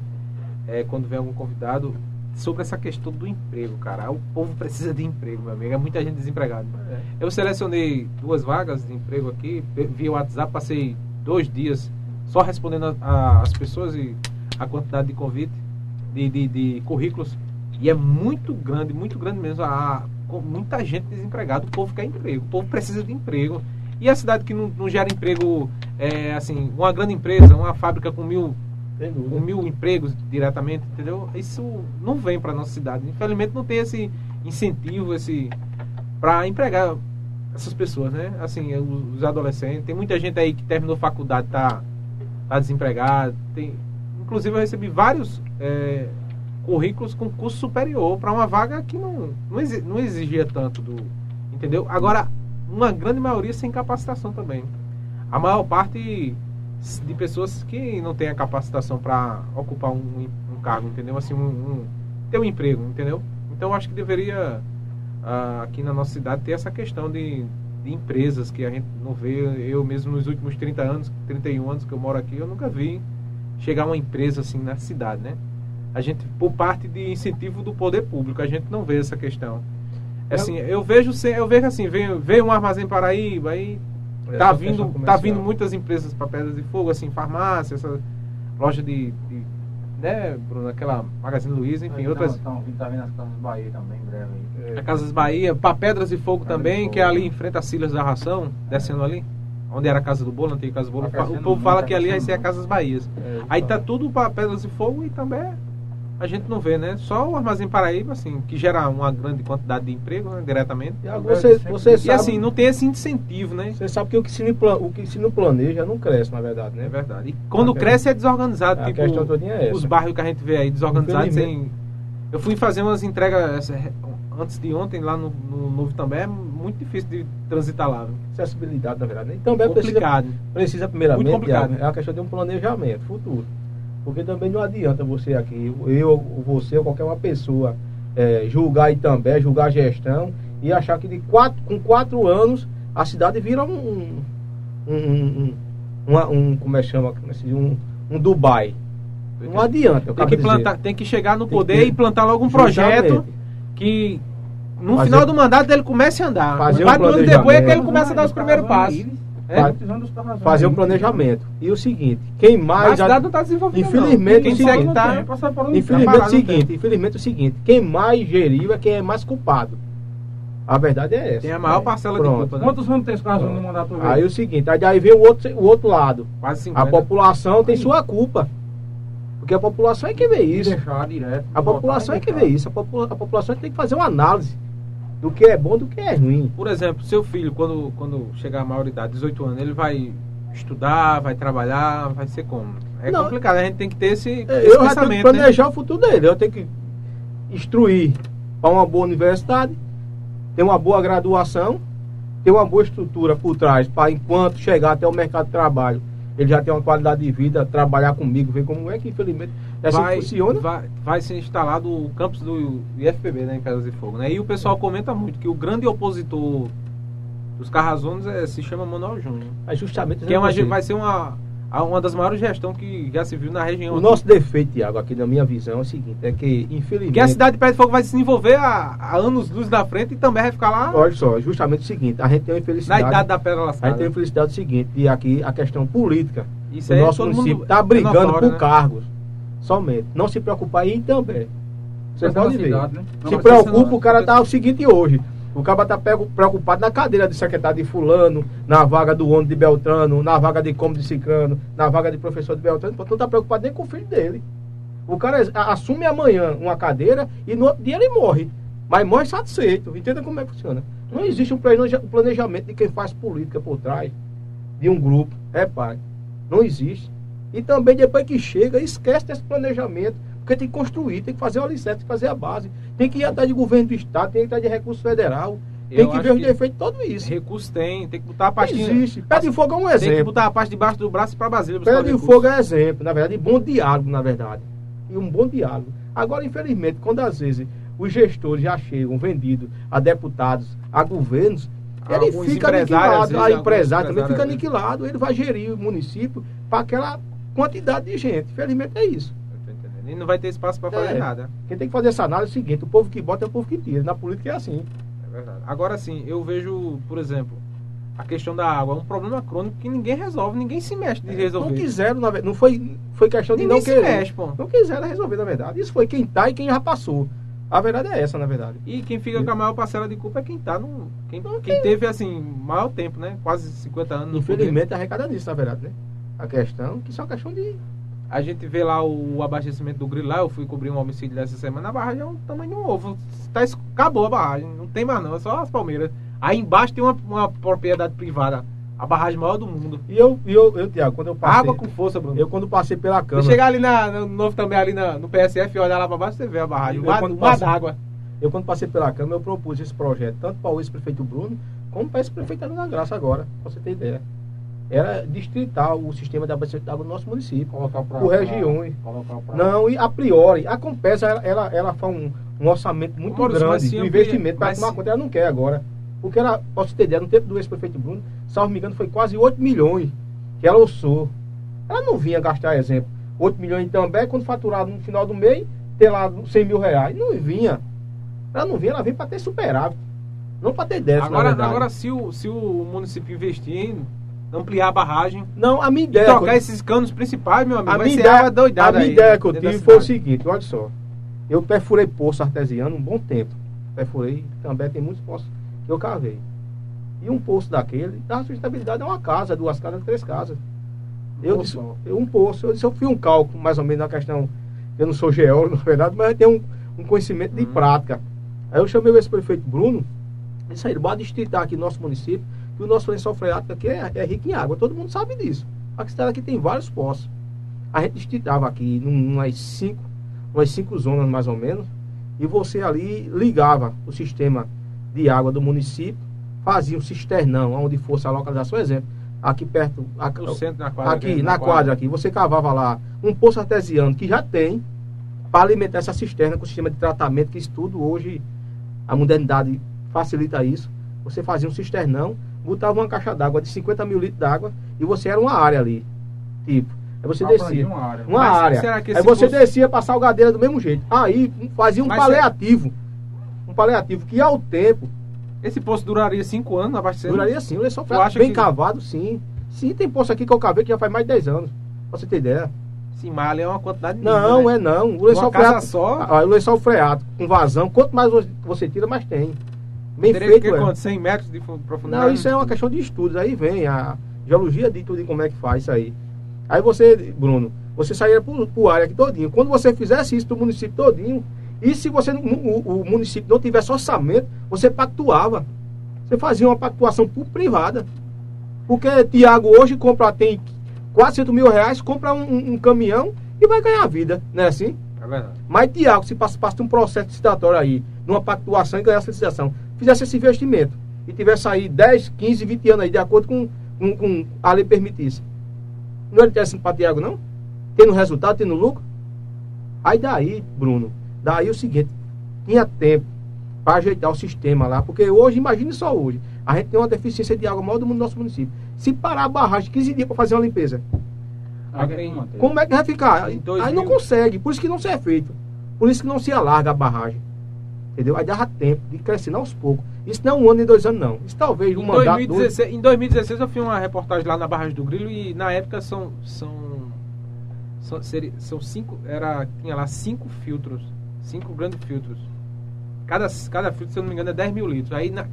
é, quando vem algum convidado, sobre essa questão do emprego, cara. O povo precisa de emprego, meu amigo. É muita gente desempregada. Eu selecionei duas vagas de emprego aqui, via WhatsApp, passei dois dias só respondendo as pessoas e a quantidade de convite, de, de, de currículos. E é muito grande, muito grande mesmo. A, com muita gente desempregada, o povo quer emprego, o povo precisa de emprego. E a cidade que não, não gera emprego, é, assim, uma grande empresa, uma fábrica com mil, com mil empregos diretamente, entendeu? Isso não vem para nossa cidade. Infelizmente não tem esse incentivo, esse para empregar essas pessoas, né? Assim, os, os adolescentes. Tem muita gente aí que terminou faculdade tá tá desempregado. Tem, inclusive eu recebi vários é, currículos com curso superior para uma vaga que não não, exi- não exigia tanto do, entendeu? Agora uma grande maioria sem capacitação também. A maior parte de pessoas que não têm a capacitação para ocupar um, um cargo, entendeu? Assim, um, um- ter um emprego, entendeu? Então acho que deveria ah, aqui na nossa cidade ter essa questão de, de empresas que a gente não vê. Eu mesmo nos últimos 30 anos, 31 anos que eu moro aqui, eu nunca vi chegar uma empresa assim na cidade, né? A gente, por parte de incentivo do poder público, a gente não vê essa questão. É Assim, eu vejo, eu vejo assim, veio, veio um armazém Paraíba, aí É, tá vindo, tá vindo muitas empresas para pedras de fogo, assim, farmácia, essa loja de, de né, Bruno, aquela Magazine Luiza, enfim, outras. Estão vindo, tá vindo as casas Bahia também, em breve aí. É. A Casas Bahia, para Pedras de Fogo Pedras também, de que é Fogo. ali em frente a Silas da Ração, descendo ali, onde era a Casa do Bolo, antiga Casa do Bolo. Tá o povo fala tá que ali vai ser a. Casas Bahias. É, Aí tá então. tudo para Pedras de Fogo e também a gente não vê, né? Só o Armazém Paraíba, assim, que gera uma grande quantidade de emprego, né, diretamente. E agora Você, você E sabe, assim, não tem esse incentivo, né? você sabe que o que, se não, plan- o que se não planeja não cresce, na verdade, né? É verdade. E quando A cresce é desorganizado. a tipo, questão todinha é essa. os bairros que a gente vê aí desorganizados sem. Eu fui fazer umas entregas antes de ontem lá no, no Novo também, é muito difícil de transitar lá. viu? Acessibilidade, na verdade. né? E também precisa, complicado. precisa primeiramente, Muito complicado. É a questão de um planejamento futuro. Porque também não adianta você aqui, eu, ou você ou qualquer uma pessoa, é, julgar Itambé, julgar a gestão e achar que de quatro, com quatro anos a cidade vira um. um, um, um, uma- um- como é que chama? É? Um, um Dubai. Não adianta. eu Tem que, dizer. plantar, tem que chegar no poder ter- e plantar logo um projeto Justamente. que no Fazer- final do mandato ele comece a andar. Fazer um Quatro anos depois é que ele começa a dar os primeiros passos. É? Fa- Fazer um planejamento. E o seguinte, quem Mas mais. a cidade não está desenvolvida. Infelizmente, não. Quem o tá. Infelizmente o seguinte, infelizmente é o seguinte, quem mais geriu é quem é mais culpado. A verdade é essa. Tem a maior É, parcela de pronto. culpa, né? Quantos anos tem esse caso no mandato dele? Aí o seguinte, aí daí vem o outro, o outro lado. Quase A 50. população tem Aí. sua culpa. Porque a população é que vê isso. Deixar direto. A população é que vê isso. A, popula- a população tem que fazer uma análise do que é bom do que é ruim. Por exemplo, seu filho, quando, quando chegar à maioridade, 18 anos, ele vai estudar, vai trabalhar, vai ser como? É Não. complicado, a gente tem que ter esse, esse É, Eu já tenho que pensamento. né? planejar o futuro dele. Eu tenho que instruir para uma boa universidade, ter uma boa graduação, ter uma boa estrutura por trás, para enquanto chegar até o mercado de trabalho, ele já tem uma qualidade de vida, trabalhar comigo, ver como é que infelizmente é assim vai, funciona. vai, vai ser instalado o campus do IFPB, né, em Pedras de Fogo. Né? E o pessoal comenta muito que o grande opositor dos Carrazones é, se chama Manuel Júnior. É justamente Que é uma, vai ser uma, a- uma das maiores gestões que já se viu na região. O aqui. nosso defeito, Tiago, aqui na minha visão é o seguinte, é que infelizmente. Que a cidade de Pedras de Fogo vai se desenvolver a, a anos luz da frente e também vai ficar lá Olha só, justamente o seguinte, a gente tem uma na infelicidade. idade da pedra A gente lascada. tem a infelicidade seguinte, e aqui a questão política. Isso o aí nosso município está é brigando notório, por né? cargos. Somente. Não se preocupar em também. Você é pode ver. né? Se preocupa, o cara tá o seguinte hoje. O cara tá pego- preocupado na cadeira de secretário de fulano, na vaga do ônibus de Beltrano, na vaga de como de Cicrano, na vaga de professor de Beltrano, não tá preocupado nem com o filho dele. O cara a- assume amanhã uma cadeira e no outro dia ele morre. Mas morre satisfeito. Entenda como é que funciona. Não existe um planeja- um planejamento de quem faz política por trás de um grupo. É, pai. Não existe. E também depois que chega, esquece desse planejamento. Porque tem que construir, tem que fazer o alicerce, tem que fazer a base. Tem que ir atrás de governo do Estado, tem que ir atrás de recurso federal. Tem Eu que ver os defeitos de tudo isso. Recurso tem, tem que botar a pastinha. Existe. Pé de fogo é um Tem que exemplo. botar a parte debaixo do braço pra Brasília. buscar Pé de fogo é exemplo, na verdade, bom diálogo, na verdade. E um bom diálogo. Agora, infelizmente, quando às vezes os gestores já chegam vendidos a deputados, a governos, ele Alguns fica aniquilado. A empresário também fica né? aniquilado. Ele vai gerir o município para aquela quantidade de gente. Infelizmente é isso. E não vai ter espaço pra fazer É. nada. Quem tem que fazer essa análise é o seguinte: o povo que bota é o povo que tira. Na política é assim. É verdade. Agora sim, eu vejo, por exemplo, a questão da água. É um problema crônico que ninguém resolve, ninguém se mexe de resolver. Não quiseram, na verdade. Não foi, foi questão de Ninguém não se querer. mexe, pô. Não quiseram resolver, na verdade. Isso foi quem tá e quem já passou. A verdade é essa, na verdade. E quem fica com a maior parcela de culpa é quem tá no. Quem, quem teve, assim, maior tempo, né? Quase 50 anos. Infelizmente arrecada nisso, na verdade, né? A questão, que isso é uma questão de. A gente vê lá o abastecimento do grilo lá, eu fui cobrir um homicídio dessa semana, a barragem é um tamanho de um ovo. Tá, acabou a barragem, não tem mais não, é só as palmeiras. Aí embaixo tem uma, uma propriedade privada, a barragem maior do mundo. E eu, e eu, eu Tiago, quando eu passei. Água com força, Bruno. Eu quando passei pela Se câmara. chegar ali na, no novo também, ali na- no PSF e olhar lá pra baixo, você vê a barragem. Eu quando d'água. Eu quando passei pela câmara, eu propus esse projeto, tanto para o ex-prefeito Bruno, como para esse prefeito na Graça agora, pra você ter ideia. Era distrital o sistema de abastecimento de água do nosso município. Colocar pra, Por regiões. pra- Não, e a priori, a Compesa, ela, ela, ela faz um, um orçamento muito mas grande amplia- investimento para mas tomar conta, ela não quer agora. Porque ela, posso ter ideia, no tempo do ex-prefeito Bruno, salvo me engano, foi quase 8 milhões que ela orçou. Ela não vinha gastar, exemplo, 8 milhões em També, quando faturado no final do mês, ter lá 100 mil reais. Não vinha. Ela não vinha, ela vem para ter superávit. Não para ter déficit, Agora, agora se, o, se o município investir em ampliar a barragem, Não, a minha ideia... trocar quando- esses canos principais, meu amigo, A minha, ideia, a minha aí, ideia que eu da tive foi o seguinte, olha só. Eu perfurei poço artesiano um bom tempo. Perfurei, também tem muitos poços que eu cavei. E um poço daquele, dá sustentabilidade a uma casa, duas casas, três casas. Eu Um disse, eu, um poço, eu disse, eu fiz um cálculo, mais ou menos, na questão. Eu não sou geólogo, [laughs] na verdade, mas eu tenho um, um conhecimento de Uhum. prática. Aí eu chamei o ex-prefeito Bruno, disse aí, bora distritar aqui no nosso município, que o nosso lençol freático aqui é, é rico em água. Todo mundo sabe disso. A cidade aqui tem vários poços. A gente distritava aqui umas cinco, umas cinco zonas mais ou menos, e você ali ligava o sistema de água do município, fazia um cisternão, onde fosse a localização, exemplo, aqui perto, aqui, na quadra. aqui na quadra aqui, você cavava lá um poço artesiano que já tem para alimentar essa cisterna com o sistema de tratamento, que isso tudo hoje a modernidade facilita isso. Você fazia um cisternão, botava uma caixa d'água de 50 mil litros d'água e você era uma área ali. Tipo, aí você Abrangia descia. uma área. Uma área. Aí você poço- descia para Salgadeira do mesmo jeito. Aí fazia um Mas paliativo. Um paliativo que ao tempo Esse poço duraria 5 anos abastecendo? duraria sim. O lençol Tu freático acha bem que- cavado, sim. Sim, tem poço aqui que eu cavei que já faz mais de 10 anos. Pra você ter ideia. Sim, ali é uma quantidade Não, mínima, é né? não. O lençol freático. só? Ah, o lençol freático com vazão, quanto mais você tira, mais tem. Bem Teria feito, que é. quanto? 100 metros de fu- profundidade? Não, isso é uma questão de estudos. Aí vem a geologia de tudo e como é que faz isso aí. Aí você, Bruno, você sairia pro, pro área aqui todinho. Quando você fizesse isso do município todinho, e se você não- o, o município não tivesse orçamento, você pactuava. Você fazia uma pactuação por privada. Porque Tiago hoje compra, tem 400 mil reais, compra um, um- caminhão e vai ganhar vida, não é assim? É verdade. Mas Tiago, se passasse um processo licitatório aí, numa pactuação e ganhasse a licitação, fizesse esse investimento e tivesse aí 10, 15, 20 anos aí, de acordo com, com, com a lei permitisse. Não era interessante para Tiago, não? Tendo resultado, tendo lucro? Aí daí, Bruno, daí o seguinte, tinha tempo para ajeitar o sistema lá, porque hoje, imagine só hoje, a gente tem uma deficiência de água maior do mundo do nosso município. Se parar a barragem 15 dias para fazer uma limpeza, como é que vai ficar? Aí 2000. não consegue, por isso que não se é feito. Por isso que não se alarga a barragem. Entendeu? Aí dava tempo de crescer aos poucos. Isso não é um ano e dois anos, não. Isso talvez um Em mandato. 2016, em 2016 eu fiz uma reportagem lá na Barragem do Grilo e na época são são são, seria- são cinco era tinha lá cinco filtros, cinco grandes filtros. Cada cada filtro, se eu não me engano, é 10 mil litros. Aí na,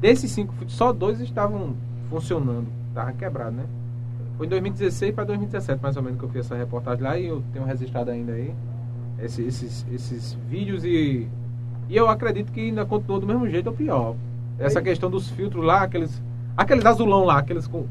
desses cinco filtros só dois estavam funcionando, tava quebrado, né? Foi em 2016 para 2017 mais ou menos que eu fiz essa reportagem lá e eu tenho registrado ainda aí esse- esses esses vídeos e e eu acredito que ainda continuou do mesmo jeito ou pior. Essa questão dos filtros lá, aqueles. Aqueles azulão lá, aqueles com,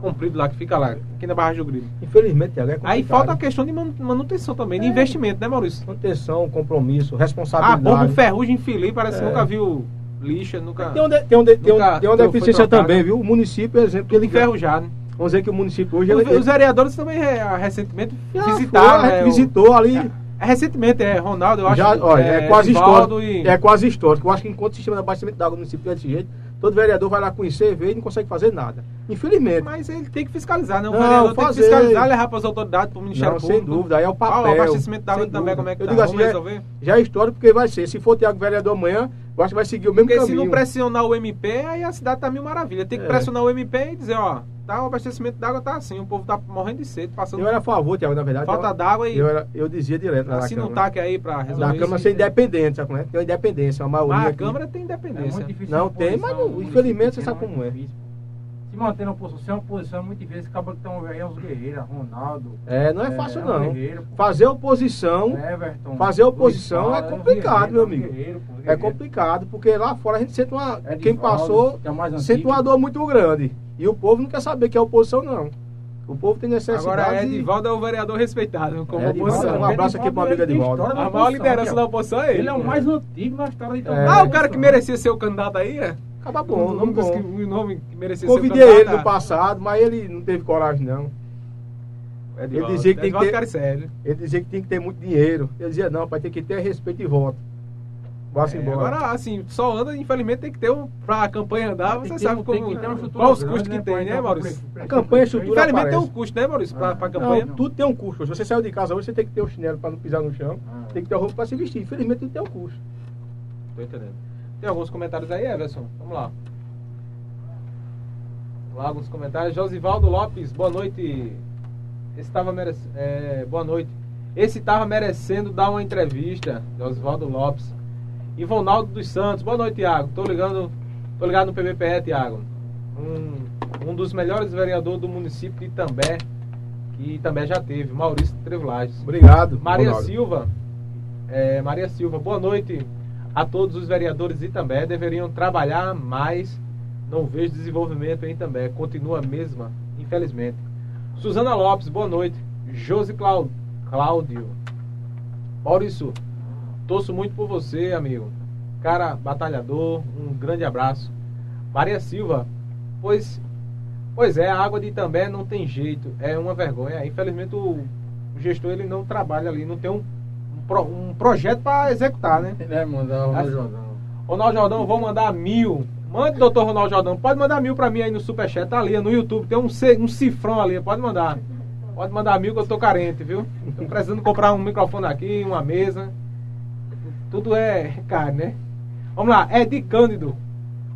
compridos lá que fica lá, aqui na Barragem do Grilo. Infelizmente, Tiago, é Aí falta a questão de manu- manutenção também, de É. investimento, né, Maurício? Manutenção, compromisso, Ah, responsabilidade. bomba ferrugem fili, parece que É. nunca viu lixa, nunca. Tem, um de- tem, de- um- Nunca tem uma deficiência também, viu? O município, exemplo, que ele enferrujado. Vamos dizer que o município hoje. Os, ele, os vereadores também é, recentemente Já visitaram. foi, né, o- visitou ali. É, recentemente, é, Ronaldo, eu acho Já, que, olha, é, quase Edivaldo histórico. e- É quase histórico. Eu acho que enquanto o sistema de abastecimento da água no município é desse jeito, todo vereador vai lá conhecer, ver e não consegue fazer nada. Infelizmente. Mas ele tem que fiscalizar, né? O Não, vereador tem que fazer. fiscalizar, levar para as autoridades, para o Ministério Não, sem Público. dúvida, aí é o Ah, papel. o abastecimento d'água sem também, dúvida. como é que Eu tá? digo assim, resolver? já é histórico porque vai ser. Se for Tiago vereador amanhã, eu acho que vai seguir o mesmo Porque se caminho. não pressionar o MP, aí a cidade tá mil maravilha. Tem que É. pressionar o MP e dizer, ó, tá, o abastecimento d'água tá assim, o povo tá morrendo de sede, passando Eu era a favor, Tiago, na verdade. falta d'água e eu, era, eu dizia direto lá na assina um Câmara. TAC aí pra resolver Da Câmara ser independente, sabe como é? Tem uma independência, uma maioria. Mas a aqui. Câmara tem É independência. muito difícil. Não a tem, mas não- o infelizmente você sabe pequeno como é. difícil. Se manter na oposição, se é uma oposição é muito difícil. Esse cabra que estão aí é os guerreiros, Ronaldo. É, não é fácil não. Fazer oposição Everton, fazer oposição Luiz é complicado, meu amigo. guerreiro, pô, é complicado, porque lá fora a gente sente uma. É quem passou que é sente uma dor muito grande. E o povo não quer saber que é oposição, não. O povo tem necessidade. Agora, de- Edivaldo é o vereador respeitado, como É, Edivaldo, oposição. um abraço aqui pro amigo ele tem Edivaldo. A maior oposição, liderança aqui, da oposição é ele. Ele é o mais antigo na história de É. Ah, o cara que merecia ser o candidato aí, é? Acaba bom, não únicos bom. que, o nome que merecia Convidei ser o ele candidato. no passado, mas ele não teve coragem, não. é Edivaldo. Ele dizia que tem Edivaldo que ter- sério. Ele dizia que tinha que ter muito dinheiro. Eu dizia, não, pai, tem que ter respeito e voto. É, embora. agora, assim, só anda, infelizmente, tem que ter um. Pra a campanha andar, Tem você sabe tem como. estrutura Qual os custos que pra tem, né, Maurício? A campanha, estrutura Infelizmente tem um aparece. custo, né, Maurício? Pra, pra Não, campanha. Não, tudo tem um custo. Se você saiu de casa hoje, você tem que ter o chinelo para não pisar no chão. Ah. Tem que ter a roupa para se vestir. Infelizmente, tudo tem um custo. Tô entendendo. Tem alguns comentários aí, Everson? Vamos lá. Vamos lá, alguns comentários. Josivaldo Lopes, boa noite. Esse tava merece... é, boa noite. Esse tava merecendo dar uma entrevista, Josivaldo Lopes. Ivonaldo dos Santos, boa noite, Tiago. Tô ligando, tô ligado no PBPE, Tiago. Um, um dos melhores vereadores do município de Itambé, que Itambé já teve, Maurício Trevelages. Obrigado. Maria Ronaldo. Silva, é, Maria Silva, boa noite a todos os vereadores de Itambé. Deveriam trabalhar mais. Não vejo desenvolvimento em Itambé. Continua a mesma, infelizmente. Suzana Lopes, boa noite. Josi Cláudio. Maurício, torço muito por você, amigo. Cara batalhador, um grande abraço. Maria Silva, pois, pois é, a água de Itambé não tem jeito, é uma vergonha. Infelizmente o, o gestor ele não trabalha ali, não tem um, um, pro- um projeto para executar, né? Ele vai mandar o Ah, Jordão. Ronaldo Jordão, vou mandar mil. Mande, doutor Ronaldo Jordão. Pode mandar mil pra mim aí no Superchat. Tá ali no YouTube. Tem um, um cifrão ali. Pode mandar. Pode mandar mil que eu tô carente, viu? Tô precisando comprar um microfone aqui, uma mesa. Tudo é caro, né? Vamos lá. Edi Cândido.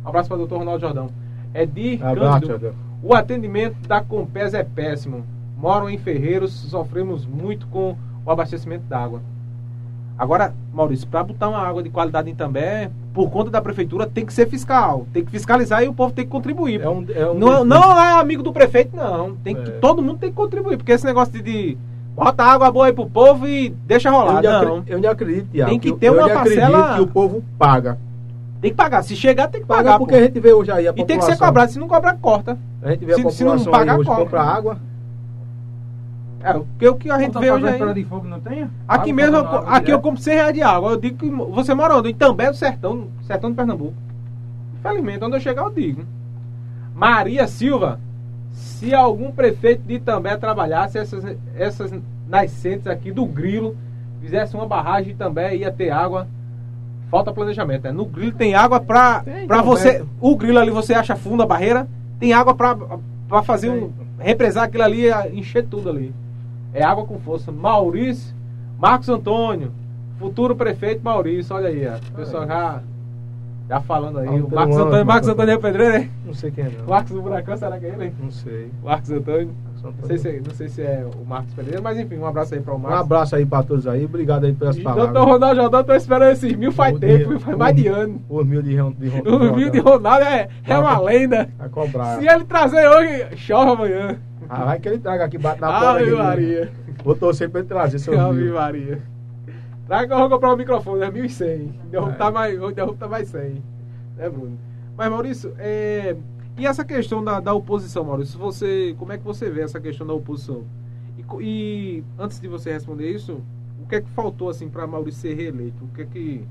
Um abraço para o doutor Ronaldo Jordão. Edi Abraço, Cândido. O atendimento da Compes é péssimo. Moram em Ferreiros, sofremos muito com o abastecimento d'água. Agora, Maurício, para botar uma água de qualidade em També, por conta da prefeitura, tem que ser fiscal. Tem que fiscalizar e o povo tem que contribuir. É um, é um não, não é amigo do prefeito, não. Tem que, É. Todo mundo tem que contribuir, porque esse negócio de, de bota água boa aí pro povo e deixa Eu rolar. ainda, Não. acredito, eu ainda acredito, Tiago. Tem que eu- ter eu uma parcela- que o povo paga. Tem que pagar. Se chegar, tem que Paga pagar. porque pô. a gente vê hoje aí a E tem que ser população- cobrado. Se não cobrar, corta. A gente vê a Se- se não população pagar, aí hoje cobra. compra água. É, porque o que a gente vê hoje aí... Pedra de fogo não tem? Aqui Água, mesmo, eu, água aqui eu direto. compro 100 reais de água. Eu digo que você mora onde? Em També do Sertão, Sertão de Pernambuco. Infelizmente, onde eu chegar eu digo. Maria Silva, se algum prefeito de També trabalhasse essas, essas nascentes aqui do Grilo, fizesse uma barragem de També, ia ter água. Falta planejamento. Né? No Grilo tem água pra També. você. O Grilo ali você acha fundo a barreira, tem água pra, pra fazer um. represar aquilo ali, encher tudo ali. É água com força. Maurício, Marcos Antônio, futuro prefeito Maurício, olha aí, ó. O pessoal já, já falando aí. O Marcos um Antônio, Marcos Antônio é pedreiro, né? Não sei quem é, não. Marcos do Buracão, será que é ele? Não sei. Marcos Antônio. Não sei, se, não sei se é o Marcos Pereira, mas enfim, um abraço aí para o Um Marcos. abraço aí pra todos aí. Obrigado aí pelas Doutor palavras. Ronaldo Jordão, tô esperando esses mil faz O tempo, dia- faz mais de ano. Os mil de, Ron- de, Ron- [laughs] O vídeo de Ronaldo é, é uma lenda. A cobrar. Se ele trazer hoje, chove amanhã. Ah, vai que ele traga aqui, bate na porta. Ave. Maria. Vou torcer pra ele trazer seus Ave mil. Maria. Traga que eu vou comprar um microfone, é 1.100. Derrubo É. tá mais, o derrubo tá mais 100. Né, Bruno? Mas, Maurício, é... e essa questão da, da oposição, Maurício? Você, como é que você vê essa questão da oposição? E, e antes de você responder isso, o que é que faltou assim para Maurício ser reeleito? O que é que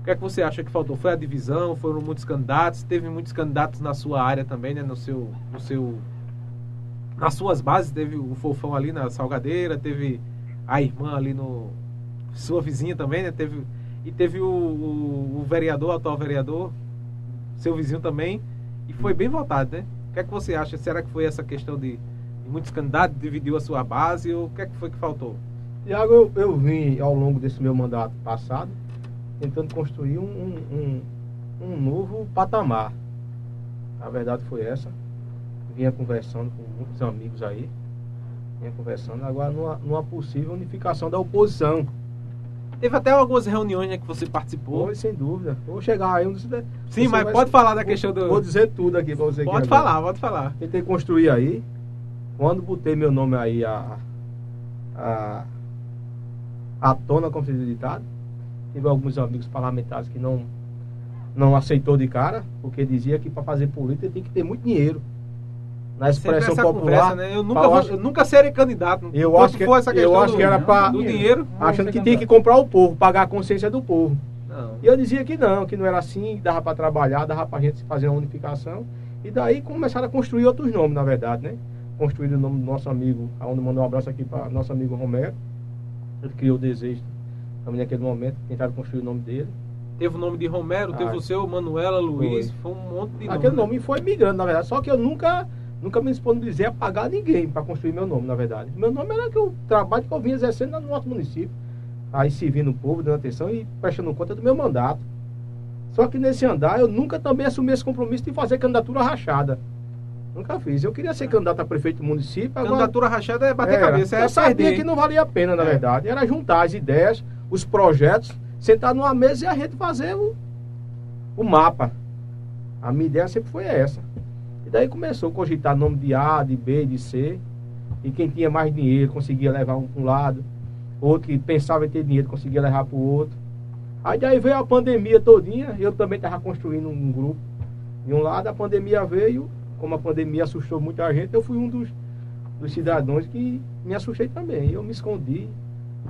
O que é que você acha que faltou? Foi a divisão? Foram muitos candidatos? Teve muitos candidatos na sua área também, né? No seu, no seu, nas suas bases teve o Fofão ali na Salgadeira, teve a irmã ali no sua vizinha também, né? Teve e teve o, o, o vereador, o atual vereador, seu vizinho também, e foi bem votado, né? O que é que você acha? Será que foi essa questão de, de muitos candidatos dividiu a sua base ou o que é que foi que faltou? Tiago, eu, eu vim ao longo desse meu mandato passado tentando construir um, um, um novo patamar. A verdade foi essa. Vinha conversando com muitos amigos aí. Vinha conversando agora numa, numa possível unificação da oposição. Teve até algumas reuniões né, que você participou. Foi, sem dúvida. Vou chegar aí. Um dos, Sim, mas vai, pode falar da questão do. Vou dizer tudo aqui pra você. Pode falar, pode falar. Tentei construir aí. Quando botei meu nome aí a, a, à tona como fiz ditado, tive alguns amigos parlamentares que não, não aceitou de cara, porque dizia que para fazer política tem que ter muito dinheiro na expressão popular. Conversa, né? Eu nunca, vou, eu nunca serei candidato. Eu acho que, eu acho do, que era para do dinheiro, achando que tinha que comprar o povo, pagar a consciência do povo. Não. E eu dizia que não, que não era assim, que dava para trabalhar, dava para a gente fazer uma unificação. E daí começaram a construir outros nomes, na verdade, né? Construíram o nome do nosso amigo, aonde mandou um abraço aqui para nosso amigo Romero. Ele criou o desejo também naquele momento, tentaram construir o nome dele. Teve o nome de Romero, ah, teve o seu, Manuela, Luiz, foi, foi um monte de Aquele nome, nome foi migrando, na verdade, só que eu nunca nunca me disponibilizei a pagar ninguém para construir meu nome, na verdade. Meu nome era que o trabalho que eu vinha exercendo no nosso município. Aí servindo o povo, dando atenção e prestando conta do meu mandato. Só que nesse andar eu nunca também assumi esse compromisso de fazer candidatura rachada. Nunca fiz. Eu queria ser candidato a prefeito do município. Candidatura agora... rachada é bater era. cabeça, é Eu sabia perder. que não valia a pena, na é. verdade. Era juntar as ideias, os projetos, sentar numa mesa e a gente fazer o, o mapa. A minha ideia sempre foi essa. Daí começou a cogitar nome de A, de B, de C. E quem tinha mais dinheiro conseguia levar um para um lado. Outro que pensava em ter dinheiro conseguia levar para o outro. Aí daí veio a pandemia todinha. Eu também estava construindo um grupo. De um lado a pandemia veio. Como a pandemia assustou muita gente, eu fui um dos, dos cidadãos que me assustei também. Eu me escondi.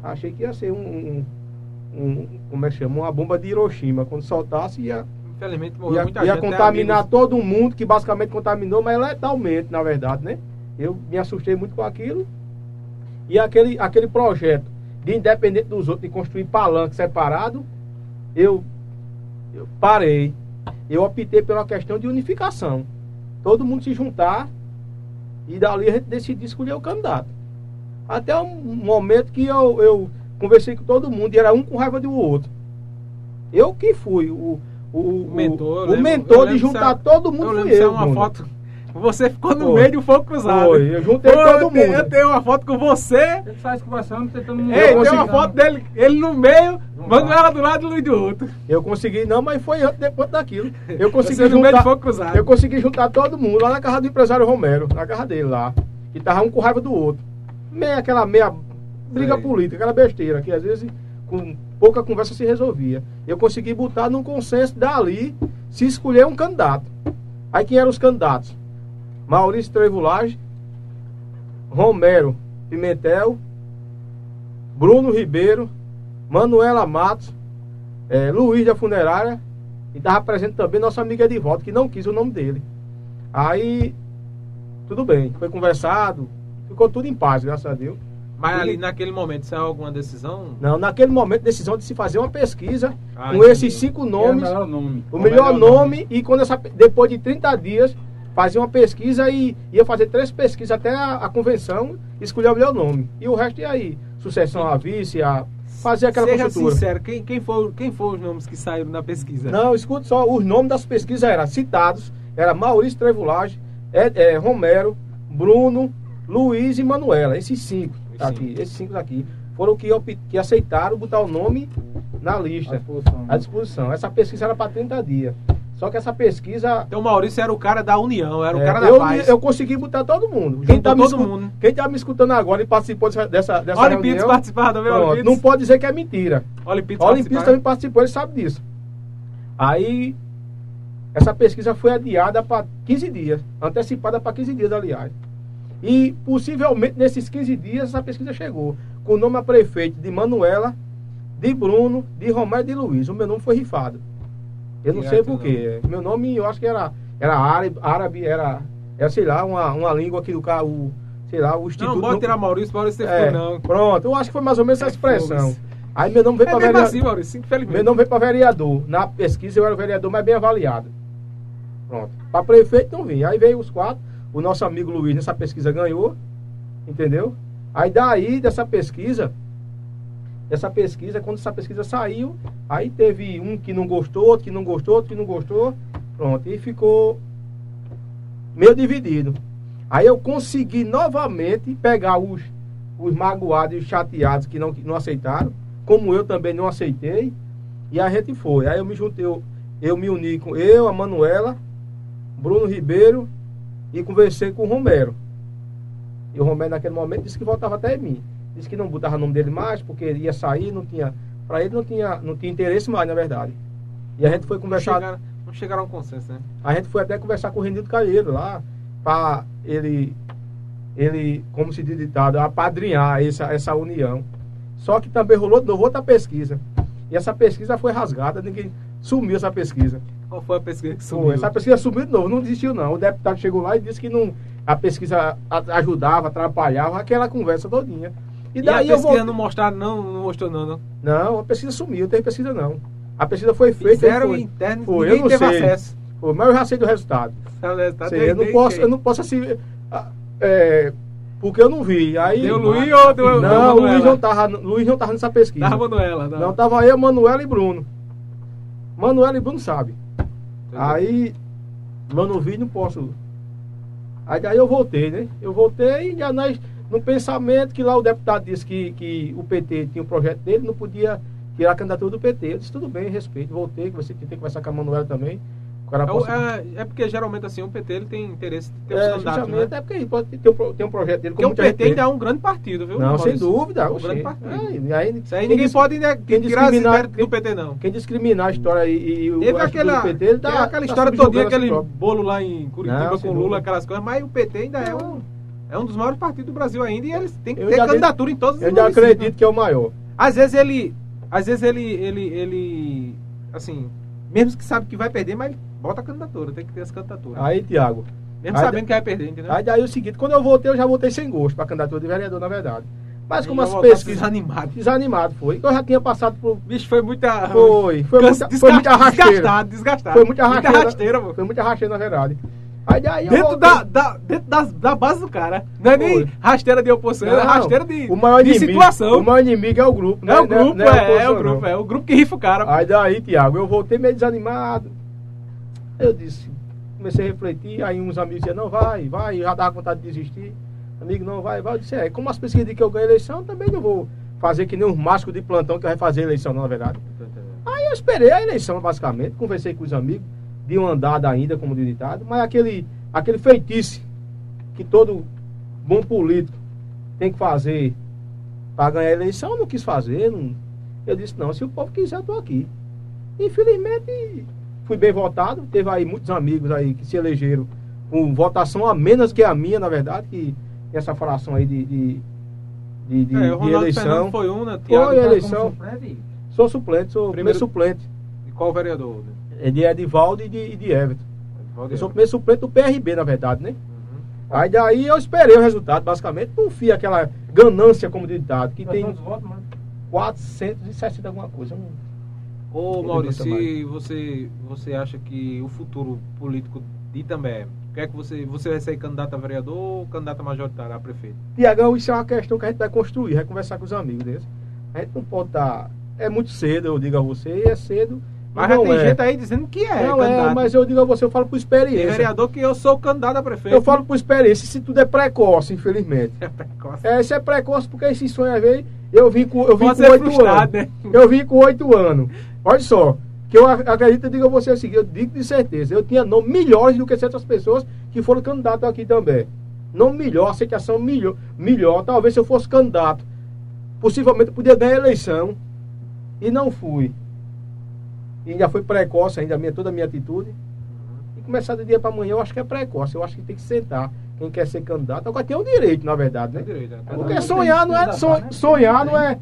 Achei que ia ser um, um, um como é que chama? Uma bomba de Hiroshima. Quando soltasse ia Infelizmente morreu ia, muita ia gente. Ia né, contaminar né, todo mundo, que basicamente contaminou, mas letalmente, na verdade, né? Eu me assustei muito com aquilo. E aquele, aquele projeto de independente dos outros, de construir palanque separado, eu, eu parei. Eu optei pela questão de unificação. Todo mundo se juntar e dali a gente decidir escolher o candidato. Até um momento que eu, eu conversei com todo mundo e era um com raiva do outro. Eu que fui o, o, o mentor, o, o mentor de juntar todo mundo eu fui eu. uma Bruno. foto. Você ficou no Foi. meio do fogo cruzado. Foi, eu juntei todo mundo. Eu tenho uma foto com você. Ele faz conversando, tentando Ei, tem uma foto dele, ele no meio, ela do lado e Luiz do outro. Eu consegui, não, mas foi antes, depois daquilo. Eu consegui você juntar. No meio do fogo cruzado. Eu consegui juntar todo mundo lá na casa do empresário Romero, na casa dele lá. E tava um com raiva do outro. Meia, aquela meia briga política, aquela besteira, que às vezes com pouca conversa se resolvia. Eu consegui botar num consenso dali se escolher um candidato. Aí quem eram os candidatos? Maurício Trevulage, Romero Pimentel, Bruno Ribeiro, Manuela Matos, é, Luiz da Funerária e estava presente também nossa amiga Edivaldo, que não quis o nome dele. Aí, tudo bem, foi conversado, ficou tudo em paz, graças a Deus. Mas ali naquele momento saiu alguma decisão? Não, naquele momento decisão de se fazer uma pesquisa ah, com esses cinco nomes. O melhor nome. O, o melhor, melhor nome, nome, e quando essa, depois de 30 dias fazia uma pesquisa e ia fazer três pesquisas até a, a convenção escolher o melhor nome. E o resto ia aí. Sucessão à vice, a fazer aquela Seja construtora. sincero, quem, quem, foi, quem foi os nomes que saíram na pesquisa? Não, escute só, os nomes das pesquisas eram citados, era Maurício Trevulage, é, é, Romero, Bruno, Luiz e Manuela, esses cinco aqui, esses cinco aqui, foram que, que aceitaram botar o nome na lista, à disposição. À disposição. Essa pesquisa era para 30 dias. Só que essa pesquisa. Então o Maurício era o cara da união, era o é, cara da eu, paz. Eu consegui botar todo mundo. Quem tá, todo mundo. quem tá me escutando agora e participou dessa, dessa, Olha reunião. Pitts participava também, pronto, Não pode dizer que é mentira. Olha Pitts também participou, ele sabe disso. Aí, essa pesquisa foi adiada para 15 dias. Antecipada para 15 dias, aliás. E possivelmente nesses 15 dias essa pesquisa chegou. Com o nome a prefeito de Manuela de Bruno, de Romero e de Luiz. O meu nome foi rifado. Eu não sei porquê. Meu nome, eu acho que era, era árabe, árabe era, era, sei lá, uma, uma língua que o cara, o, sei lá, o instituto... Não, bota tirar Maurício, Maurício é, não. Pronto, eu acho que foi mais ou menos essa É expressão. Aí meu nome veio É para vereador. assim, Maurício, infelizmente. Meu nome veio para vereador. Na pesquisa eu era o vereador mais bem avaliado. Pronto. Para prefeito não vim. Aí veio os quatro. O nosso amigo Luiz nessa pesquisa ganhou. Entendeu? Aí daí dessa pesquisa, essa pesquisa, quando essa pesquisa saiu, aí teve um que não gostou, outro que não gostou, outro que não gostou. Pronto. E ficou meio dividido. Aí eu consegui novamente pegar os, os magoados e os chateados que não, que não aceitaram, como eu também não aceitei, e a gente foi. Aí eu me juntei, eu, eu me uni com eu, a Manuela, Bruno Ribeiro e conversei com o Romero. E o Romero naquele momento disse que voltava até mim. Disse que não botava o nome dele mais, porque ele ia sair, não tinha. Para ele não tinha, não tinha interesse mais, na verdade. E a gente foi Não conversar. chegaram, não chegaram a um consenso, né? A gente foi até conversar com o Renildo Caeiro lá, para ele, ele, como se diz ditado, apadrinhar essa, essa união. Só que também rolou de novo outra pesquisa. E essa pesquisa foi rasgada, ninguém sumiu essa pesquisa. Qual foi a pesquisa que sumiu? essa pesquisa sumiu de novo, não desistiu não. O deputado chegou lá e disse que não, a pesquisa ajudava, atrapalhava aquela conversa todinha. E E, a daí eu pesquisa vou... não mostraram, não, não mostrou não, não. Não, a pesquisa sumiu, tem pesquisa não. A pesquisa foi feita. Fizeram foi, interno, Foi, eu ninguém não teve sei. acesso. foi, mas eu já sei do resultado. Tá, Sei, eu, não posso, eu não posso assim. ah, é, porque eu não vi. Aí, Deu Luiz ou deu, Não? Luiz não, tava, Luiz não tava nessa pesquisa. Tava Manuela, não. Não, tava eu, Manuela e Bruno. Manuela e Bruno sabe. Aí, mas não vi, não posso. Aí daí eu voltei, né? Eu voltei e já nós, no pensamento que lá o deputado disse que, que o PT tinha um projeto dele, não podia tirar a candidatura do PT. Eu disse, tudo bem, respeito. Voltei, você tem que conversar com a Manuela também. É, o- é, é porque geralmente assim, o PT ele tem interesse de ter os É, candidatos, justamente, né? é porque aí pode ter um, tem um projeto dele. Porque o PT gente ainda é um grande partido, viu? Não, sem dúvida. É um grande partido. Aí, aí, Isso aí ninguém pode né, quem tirar as discriminar- ideias do PT, não. Quem discriminar a história e, e o Teve aquela, do PT, ele tá, teve aquela tá história todinha, aquele próprio. bolo lá em Curitiba Não, com Lula, dúvida. aquelas coisas, mas o PT ainda é um, é um dos maiores partidos do Brasil ainda e eles têm que Eu ter candidatura em todos os Eu ainda municípios. acredito que é o maior. Às vezes ele. Às vezes ele, ele, ele. Assim, mesmo que sabe que vai perder, mas ele bota a candidatura, tem que ter essa candidatura. Aí, Tiago. mesmo aí- sabendo que vai perder, entendeu? Aí daí é o seguinte, quando eu voltei, eu já voltei sem gosto para candidatura de vereador, na verdade. Mas como as pesquisas. desanimado. Desanimado foi. Eu já tinha passado por. Bicho, foi muita. Foi, foi cansa- muita, foi muita rasteira. Desgastado, desgastado. Foi muita rasteira. rasteira, pô. Foi muita rasteira, na verdade. Aí daí Dentro, da, da, dentro das- da base do cara. Não é nem rasteira de oposição, é Não, rasteira de, o maior de inimigo, situação. O maior inimigo é o grupo, é o né? grupo, Não a é, é, oposição, o grupo, é o grupo que rifa o cara. Aí daí, Tiago, eu voltei meio desanimado. Eu disse, comecei a refletir, aí uns amigos diziam, não, vai, vai, já dava vontade de desistir. Amigo, não, vai, vai. Eu disse, é, como as pesquisas dizem que eu ganho eleição, também não vou fazer que nem um másculo de plantão que vai fazer eleição, não, na verdade. Aí eu esperei a eleição, basicamente, conversei com os amigos, de uma andada ainda, como ditado, mas aquele, aquele feitiço que todo bom político tem que fazer para ganhar a eleição, eu não quis fazer. Não... Eu disse, não, se o povo quiser, eu estou aqui. Infelizmente, fui bem votado, teve aí muitos amigos aí que se elegeram com votação a menos que a minha, na verdade, que essa fração aí de, de, de, de- É, o de eleição. Fernando foi um, né? Foi, é. Tá eleição. suplente? Sou suplente, sou Primeiro- suplente. E qual vereador? Né? É de Edivaldo e de, e de Everton. Valdeir. Eu sou primeiro suplente do PRB, na verdade, né? Uhum. Aí daí eu esperei o resultado, basicamente, não fui aquela ganância como ditado, que Mas tem quantos votos, mano? 460 alguma coisa. Não... Ô Maurício, você, você acha que o futuro político de Itambé, o que é que você, você vai ser candidato a vereador ou candidato a majoritário a prefeito? Tiagão, isso é uma questão que a gente vai construir, vai conversar com os amigos deles. A gente não pode estar. É muito cedo, eu digo a você, e é cedo. Mas já não tem é. gente aí dizendo que é não candidato. é, mas eu digo a você, eu falo por Tem experiência. vereador que eu sou candidato a prefeito. Eu falo por experiência, se tudo é precoce, infelizmente. [laughs] É precoce. É, isso é precoce porque esse sonho às vezes eu vim com eu vim Pode com anos. né? Eu vim com oito anos. [laughs] Olha só, que eu ac- acredito, eu digo a você o seguinte, eu digo de certeza, eu tinha nome melhores do que certas pessoas que foram candidatos aqui também. Nome melhor, aceitação melhor, melhor. Talvez se eu fosse candidato, possivelmente eu podia ganhar a eleição. E não fui. E ainda foi precoce ainda minha, toda a minha atitude. E começar de dia para amanhã eu acho que é precoce. Eu acho que tem que sentar. Quem quer ser candidato, agora tem o direito, na verdade, né? Tem direito, né? Porque um sonhar não é sonhar não é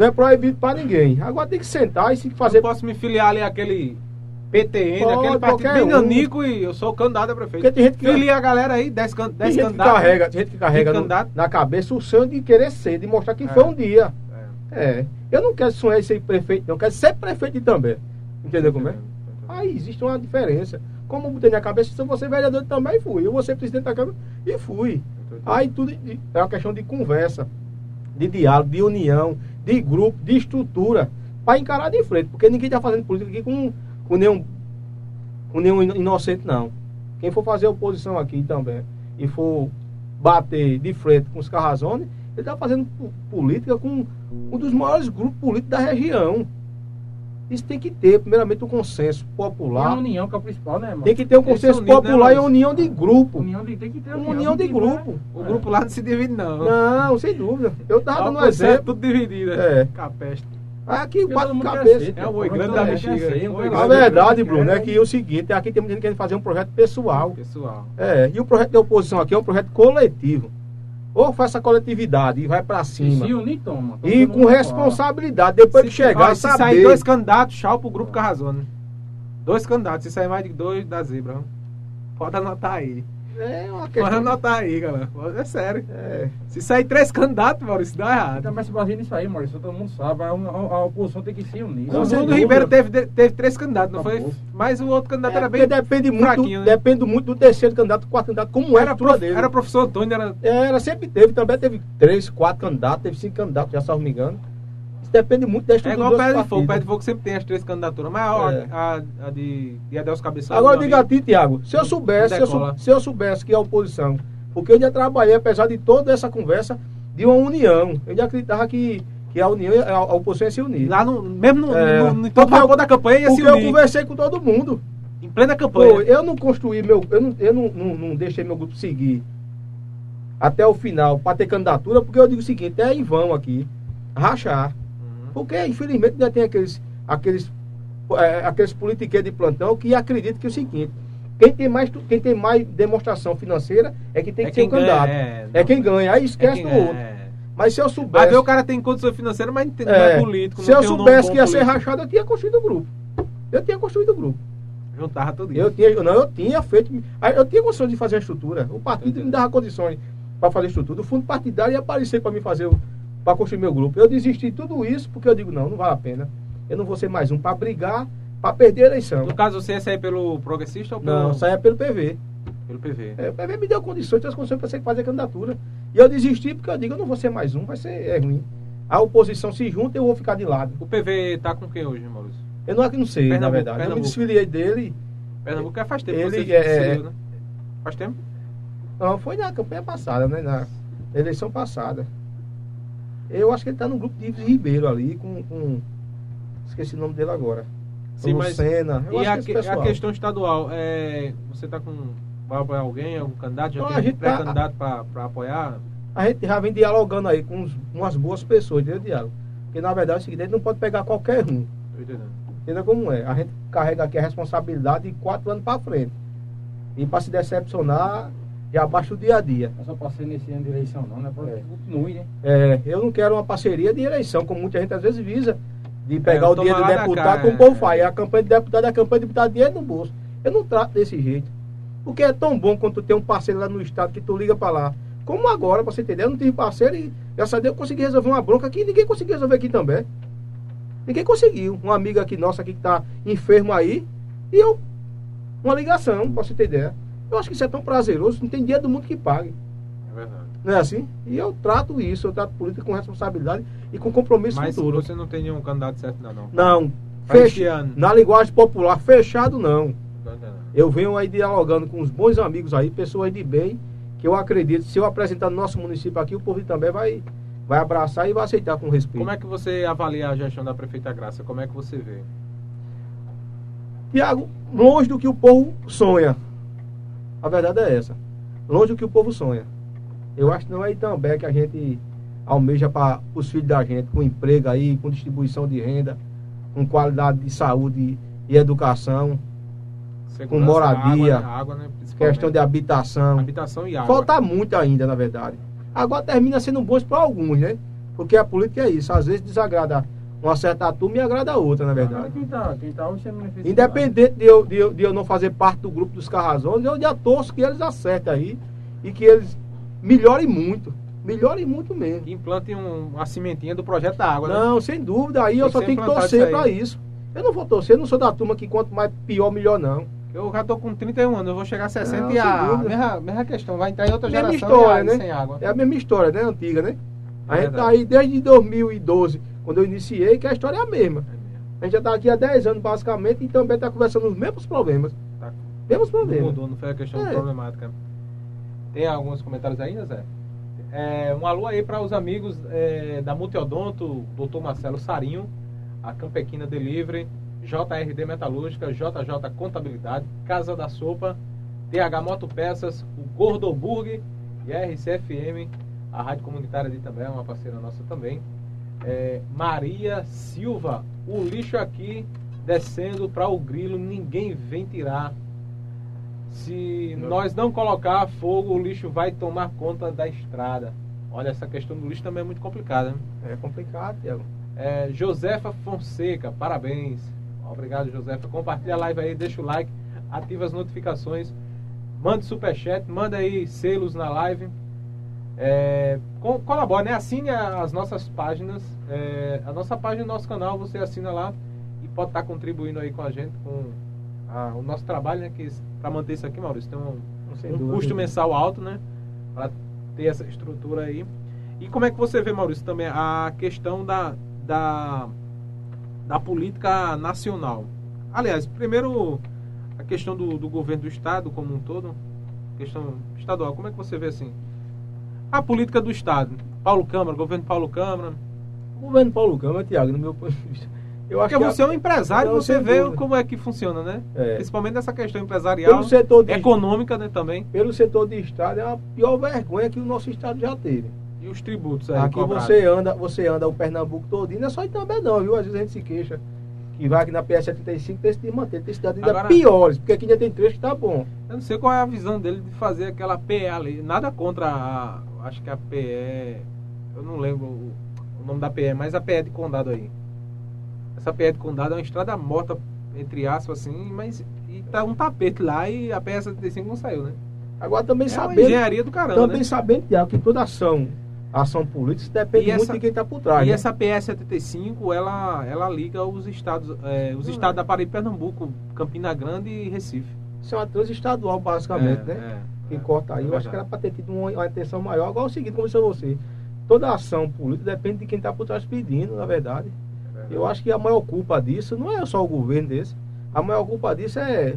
Não é proibido para ninguém. Agora tem que sentar e se fazer. Eu posso me filiar ali àquele PTN, Pode, aquele partido bem um. nanico e eu sou candidato a prefeito. Porque tem gente que- Filia a galera aí, 10 can... Tem dez gente que candidatos. carrega, tem gente que carrega Tem no- na cabeça o sonho de querer ser, de mostrar que É. foi um dia. É. É. Eu não quero sonhar em ser prefeito, não. Eu quero ser prefeito também. Entendeu como é? Aí existe uma diferença. Como eu botei na cabeça, se eu vou ser vereador também fui. Eu vou ser presidente da Câmara e fui. Aí tudo é uma questão de conversa, de diálogo, de união, de grupo, de estrutura, para encarar de frente. Porque ninguém está fazendo política aqui com, com, nenhum, com nenhum ino- inocente, não. Quem for fazer oposição aqui também e for bater de frente com os carrazones, ele está fazendo po- política com um dos maiores grupos políticos da região. Isso tem que ter, primeiramente, um consenso E a popular. união que é o principal, né, mano? Tem que ter um consenso são unidos, né, popular e Maurício? união de grupo. União de, tem que ter Uma união de time, né? grupo. O grupo lá não se divide, não. Não, sem dúvida. Eu tava Só dando um ser exemplo. Tudo dividido. É. Capeste. Aqui, cabeças. ser, É o pô, grande da bexiga. A verdade, Bruno, é que é o seguinte, aqui tem muita gente querendo fazer um projeto pessoal. Pessoal. É, e o projeto de oposição aqui é um projeto coletivo. Ou faz essa coletividade e vai pra Se cima. se unir, toma. Todo E com responsabilidade, depois que Se- chegar, ó, se saber. sair dois candidatos, tchau pro grupo Carrazone. Dois candidatos, se sair mais de dois, da zebra. Pode anotar aí. É uma Pode questão. anotar aí, galera. É sério. É, Se sair três candidatos, Maurício, dá errado. Também se baseia nisso aí, Maurício. Todo mundo sabe. A, a- a oposição tem que se unir. Não, O Bruno dúvida. Ribeiro teve, teve três candidatos, não foi? Mas o outro candidato é era bem. depende muito, fraquinho, né? depende muito do terceiro candidato, do quarto candidato, como é a Era, estrutura prof, dele. era professor Antônio, era. Era, sempre teve, também teve três, quatro candidatos, teve cinco candidatos, já se não me engano. Depende muito da É estrutura igual dos o Pé de Fogo. O. Pé de Fogo sempre tem as três candidaturas. Mas ó, É. a, a de, de Adelso Cabeçalho. Agora diga a ti, Tiago, se eu soubesse, se eu, se eu soubesse que é a oposição, porque eu já trabalhei, apesar de toda essa conversa, de uma união. Eu já acreditava que, que a união, a, a oposição ia se unir. Lá no. Mesmo no, É. no, no, todo eu- vapor da campanha ia se Porque eu unir. conversei com todo mundo. Em plena campanha. Pô, eu não construí meu. Eu não, eu não, não, não deixei meu grupo seguir até o final para ter candidatura, porque eu digo o seguinte, é em vão aqui, rachar. Porque, infelizmente, ainda tem aqueles, aqueles, é, aqueles politiqueiros de plantão que acreditam que é o seguinte, quem tem mais, quem tem mais demonstração financeira é que tem que É ser o ganha, candidato. é, É, quem ganha, aí É esquece do ganha, outro. é. Mas se eu soubesse. ver o cara tem condição financeira, mas não é, é político. se eu tem um soubesse bom que ia ser político. rachado, eu tinha construído o grupo. Eu tinha construído o grupo. Juntava tudo isso. Eu tinha, não, eu tinha feito. Eu tinha condições de fazer a estrutura. O partido me dava condições para fazer estrutura. O fundo partidário ia aparecer para me fazer, para construir meu grupo. Eu desisti de tudo isso porque eu digo, não, não vale a pena. Eu não vou ser mais um para brigar, para perder a eleição. No caso, você ia sair pelo progressista ou pelo, Não, saia pelo PV. pelo PV? É, o PV me deu condições, as condições para você fazer candidatura. E eu desisti porque eu digo, eu não vou ser mais um, vai ser é ruim. A oposição se junta e eu vou ficar de lado. O PV tá com quem hoje, Maurício? Eu não, não sei, na Pernambuco, verdade. Eu me Pernambuco. desfiliei dele. Pernambuco é faz tempo Ele que é- saiu, né? Faz tempo? Não, foi na campanha passada, né? Na eleição passada. Eu acho que ele tá no grupo de Ives Ribeiro ali, com. com- esqueci o nome dele agora. Sim, mas... Lucena. Eu E a, que a questão estadual, é, você tá com... Vai apoiar alguém, algum candidato? Já Não, tem um tá- pré-candidato pra, pra apoiar? A gente já vem dialogando aí com uns- umas boas pessoas, entendeu, Diálogo? Porque na verdade é o seguinte, a gente não pode pegar qualquer um. Entendeu como é? A gente carrega aqui a responsabilidade de quatro anos para frente. E para se decepcionar, já baixa o dia a dia. Não é só passei nesse ano de eleição, não, né? É. continue, né? É, eu não quero uma parceria de eleição, como muita gente às vezes visa, de pegar É, o dinheiro do deputado, como o povo é. faz. A campanha de deputado é a campanha de botar dinheiro no bolso. Eu não trato desse jeito. Porque é tão bom quando tu tem um parceiro lá no estado que tu liga para lá. Como agora, pra você entender, eu não tive parceiro e graças a Deus eu consegui resolver uma bronca que ninguém conseguiu resolver aqui também. Ninguém conseguiu. Um amigo aqui nosso aqui que tá enfermo aí, e eu, uma ligação, pra você ter ideia. Eu acho que isso é tão prazeroso, não tem dinheiro do mundo que pague. É verdade. Não é assim? E eu trato isso, eu trato política com responsabilidade e com compromisso Mas futuro. você não tem nenhum candidato certo não. Não, ano. na linguagem popular, fechado não. Eu venho aí dialogando com os bons amigos aí, pessoas de bem, que eu acredito, se eu apresentar no nosso município aqui, o povo também vai, vai abraçar e vai aceitar com respeito. Como é que você avalia a gestão da prefeita Graça? Como é que você vê? Tiago, longe do que o povo sonha. A verdade é essa. Longe do que o povo sonha. Eu acho que não é Itambé que a gente almeja para os filhos da gente, com emprego aí, com distribuição de renda, com qualidade de saúde e educação, Segurança, moradia, água? Água, né? Questão de habitação. habitação e água. Falta muito ainda, na verdade. Agora termina sendo bons para alguns, né? Porque a política é isso, às vezes desagrada uma certa turma e agrada a outra, na verdade. Quem tá, quem tá hoje sendo beneficiado. Independente de eu, de, eu, de eu não fazer parte do grupo dos carrazões, eu já torço que eles acertem aí e que eles melhorem muito. Melhorem muito mesmo. Que implantem um, uma cimentinha do projeto da água, né? Não, sem dúvida. Aí Tem eu só tenho que torcer pra isso. Eu não vou torcer, eu não sou da turma que quanto mais pior, melhor não. Eu já tô com 31 anos, eu vou chegar a 60 Não, e a mesma, mesma questão. Vai entrar em outra Mesma geração história, né? sem água. É a mesma história, né? Antiga, né? A É gente tá aí desde 2012, quando eu iniciei, que a história é a mesma. A gente já tá aqui há 10 anos, basicamente, e também tá conversando os mesmos problemas. Tá. Mesmos Não problemas. mudou, não foi a questão É. problemática. Tem alguns comentários ainda, Zé? É, um alô aí para os amigos é, da Multiodonto, Dr. Marcelo Sarinho, a Campequina Delivery, JRD Metalúrgica, JJ Contabilidade, Casa da Sopa, TH Motopeças, o Gordoburg e a RCFM, a Rádio Comunitária de também, uma parceira nossa também. É, Maria Silva, o lixo aqui descendo para o grilo, ninguém vem tirar. Se Não. nós não colocar fogo, o lixo vai tomar conta da estrada. Olha, essa questão do lixo também é muito complicada. Né? É complicado, Tiago. É, Josefa Fonseca, parabéns. Obrigado, Josefa. Compartilha a live aí, deixa o like, ativa as notificações, mande superchat, manda aí selos na live. É, co- colabore, né? Assine as nossas páginas. é, a nossa página do nosso canal, você assina lá e pode estar contribuindo aí com a gente, com a- o nosso trabalho, né? Que para manter isso aqui, Maurício, tem um, um dúvida. custo mensal alto, né? Para ter essa estrutura aí. E como é que você vê, Maurício, também a questão da, da, da política nacional? Aliás, primeiro a questão do, do governo do estado como um todo, questão estadual. Como é que você vê assim? A política do estado. Paulo Câmara, governo Paulo Câmara. O governo Paulo Câmara, Tiago, no meu ponto de vista. Eu acho Porque que você é um empresário, você vê dúvida. como é que funciona, né? É. Principalmente nessa questão empresarial, de econômica, né, também. pelo setor de estado é a pior vergonha que o nosso estado já teve. E os tributos aí Aqui cobrados. você anda, você anda o Pernambuco todinho, não é só Itambé não, viu? Às vezes a gente se queixa que vai aqui na PS75 tem de manter, tem cidades ainda Agora- piores, porque aqui ainda tem trecho que tá bom. Eu não sei qual é a visão dele de fazer aquela ali. Nada contra a. Acho que a PE. Eu não lembro o, o nome da PE, mas a PE de condado aí. Essa PE de condado é uma estrada morta, entre aspas, assim, mas. E tá um tapete lá e a PE 75 não saiu, né? Agora também É sabendo, engenharia do caramba, também né? sabendo, Tiago, que toda ação, ação política depende E muito essa- de quem tá por trás. E né? essa PE 75, ela, ela liga os estados, é, os Não, estados é. da Paraíba e Pernambuco, Campina Grande e Recife. Isso é uma transestadual, basicamente, É, né? é, que é, corta aí. é Eu acho que era para ter tido uma, uma atenção maior. Agora é o seguinte, como disse a você, toda ação política depende de quem está por trás pedindo, na verdade. Eu acho que a maior culpa disso não é só o governo desse. A maior culpa disso é,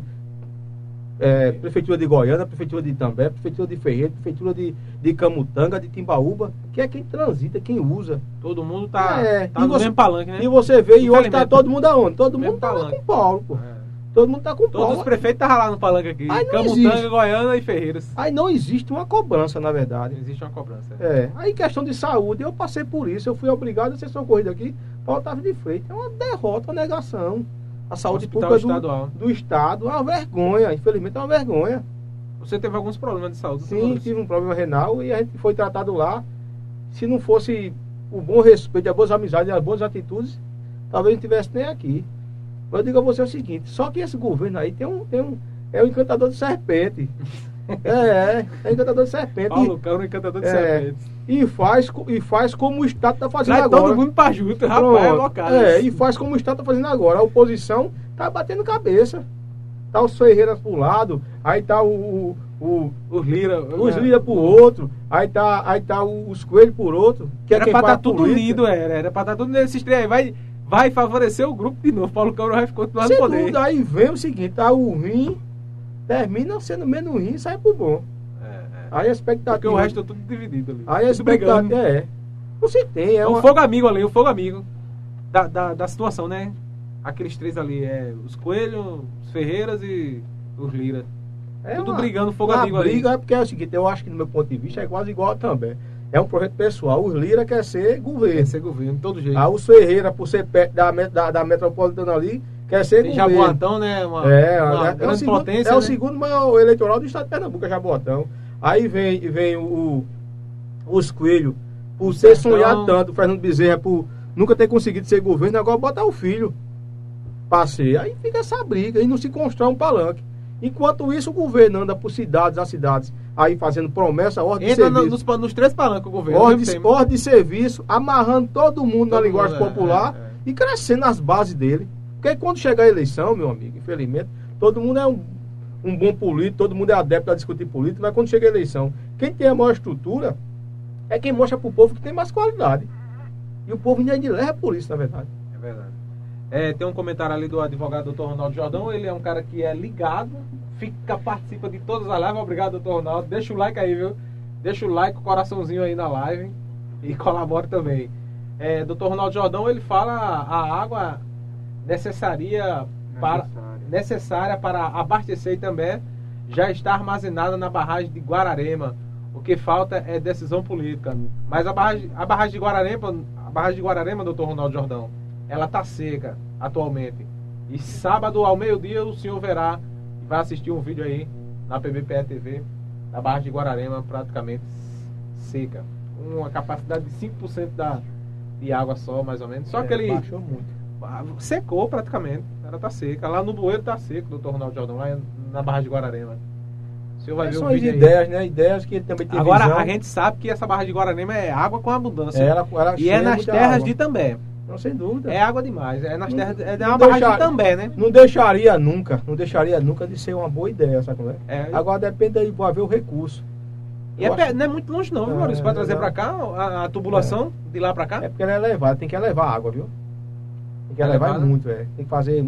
é Prefeitura de Goiânia, Prefeitura de Itambé, Prefeitura de Ferreira, Prefeitura de, de Camutanga, de Timbaúba, que é quem transita, quem usa. Todo mundo tá, É, tá no você- mesmo palanque, né? E você vê, e hoje está todo mundo aonde? Todo mundo tá lá palanque. com Paulo, pô. É. Todo mundo tá com Todos os prefeitos estavam lá no palanque aqui. Aí não Camutanga, existe. Goiânia e Ferreiras. Aí não existe uma cobrança, na verdade. Existe uma cobrança. É, aí questão de saúde, eu passei por isso, eu fui obrigado a ser socorrido aqui para Otávio de Freitas. É uma derrota, uma negação. A saúde pública do, do Estado é uma vergonha, infelizmente é uma vergonha. Você teve alguns problemas de saúde? Sim, tive um problema renal e a gente foi tratado lá. Se não fosse o bom respeito, as boas amizades e as boas atitudes, talvez não estivesse nem aqui. Mas eu digo a você o seguinte, só que esse governo aí tem um, tem um é um encantador de serpente. [laughs] é, é, é encantador de serpente. Paulo Câmara, encantador de É. serpentes. E faz, e faz como o Estado está fazendo Traz agora. todo mundo pra junto, rapaz, é locado. É, e faz como o Estado está fazendo agora. A oposição tá batendo cabeça. Tá os Ferreiras pro lado, aí tá o, o, o- Os Lira. os né? Lira pro outro, aí tá, aí tá o- os Coelhos por outro. Que Era é pra faz estar a tudo unido, era. Era pra estar tudo nesses três aí. Vai, vai favorecer o grupo de novo. Paulo Câmara vai continuar no Sem poder. dúvida, aí vem o seguinte, tá o ruim, termina sendo menos ruim e sai pro bom. É, é. Aí a expectativa. Porque o resto é tudo dividido ali. Aí a expectativa é. Você tem, é É o uma. fogo amigo ali, o fogo amigo da, da, da situação, né? Aqueles três ali, é os Coelhos, os Ferreiras e os Lira. é tudo uma- brigando, fogo amigo ali. briga é porque é o seguinte, eu acho que no meu ponto de vista é quase igual também. É um projeto pessoal. Os Lira quer ser governo. Quer ser governo, de todo jeito. Ah, os Ferreira, por ser perto da, da, da metropolitana ali, quer ser Tem governo. Jaboatão, né? Uma, É, uma é, é o segundo, potência. é o né? segundo maior eleitoral do estado de Pernambuco, é Jaboatão. Aí vem, vem o, os Coelhos por ter sonhado tanto, o Fernando Bezerra, por nunca ter conseguido ser governo, agora botar o filho para ser. Aí fica essa briga e não se constrói um palanque. Enquanto isso, o governo anda por cidades a cidades, aí fazendo promessa, ordem Entra de serviço. Nos, nos, três palancos o governo. Ordem, ordem de serviço, amarrando todo mundo todo na linguagem mundo, é, popular é, é. e crescendo as bases dele. Porque quando chegar a eleição, meu amigo, infelizmente, todo mundo é um, um bom político, todo mundo é adepto a discutir política, mas quando chega a eleição, quem tem a maior estrutura é quem mostra para o povo que tem mais qualidade. E o povo ainda de leva por isso, na verdade. É verdade. É, tem um comentário ali do advogado doutor Ronaldo Jordão. Ele é um cara que é ligado, fica, participa de todas as lives. Obrigado, doutor Ronaldo. Deixa o like aí, viu? Deixa o like, o coraçãozinho aí na live e [laughs] colabore também. É, doutor Ronaldo Jordão, ele fala a água necessaria para, necessária para abastecer também já está armazenada na barragem de Guararema. O que falta é decisão política. Mas a barragem, a barragem de Guararema, a barragem de Guararema, doutor Ronaldo Jordão, ela está seca atualmente. E sábado ao meio-dia o senhor verá e vai assistir um vídeo aí na PBPE TV da Barra de Guararema praticamente seca. Uma capacidade de 5% da, de água só, mais ou menos. Só é, que ele. Baixou muito. Secou praticamente. Ela está seca. Lá no bueiro está seco, doutor Ronaldo Jordão, lá na Barra de Guararema. O senhor vai é, ver são as ideias, aí. né? Ideias que ele também tem Agora, visão. a gente sabe que essa Barra de Guararema é água com abundância. É, ela, ela e é nas terras água. de També. Não, sem dúvida. É água demais. É nas terras. É uma barragem deixar, também, né? Não deixaria nunca, não deixaria nunca de ser uma boa ideia, sabe como é? é Agora depende aí, haver o recurso. E é, acho... não é muito longe não, viu, Maurício? É, para trazer para cá a, a tubulação é. de lá para cá? É porque ela é elevada, tem que elevar a água, viu? Tem que é elevar elevada? muito, é. Tem que fazer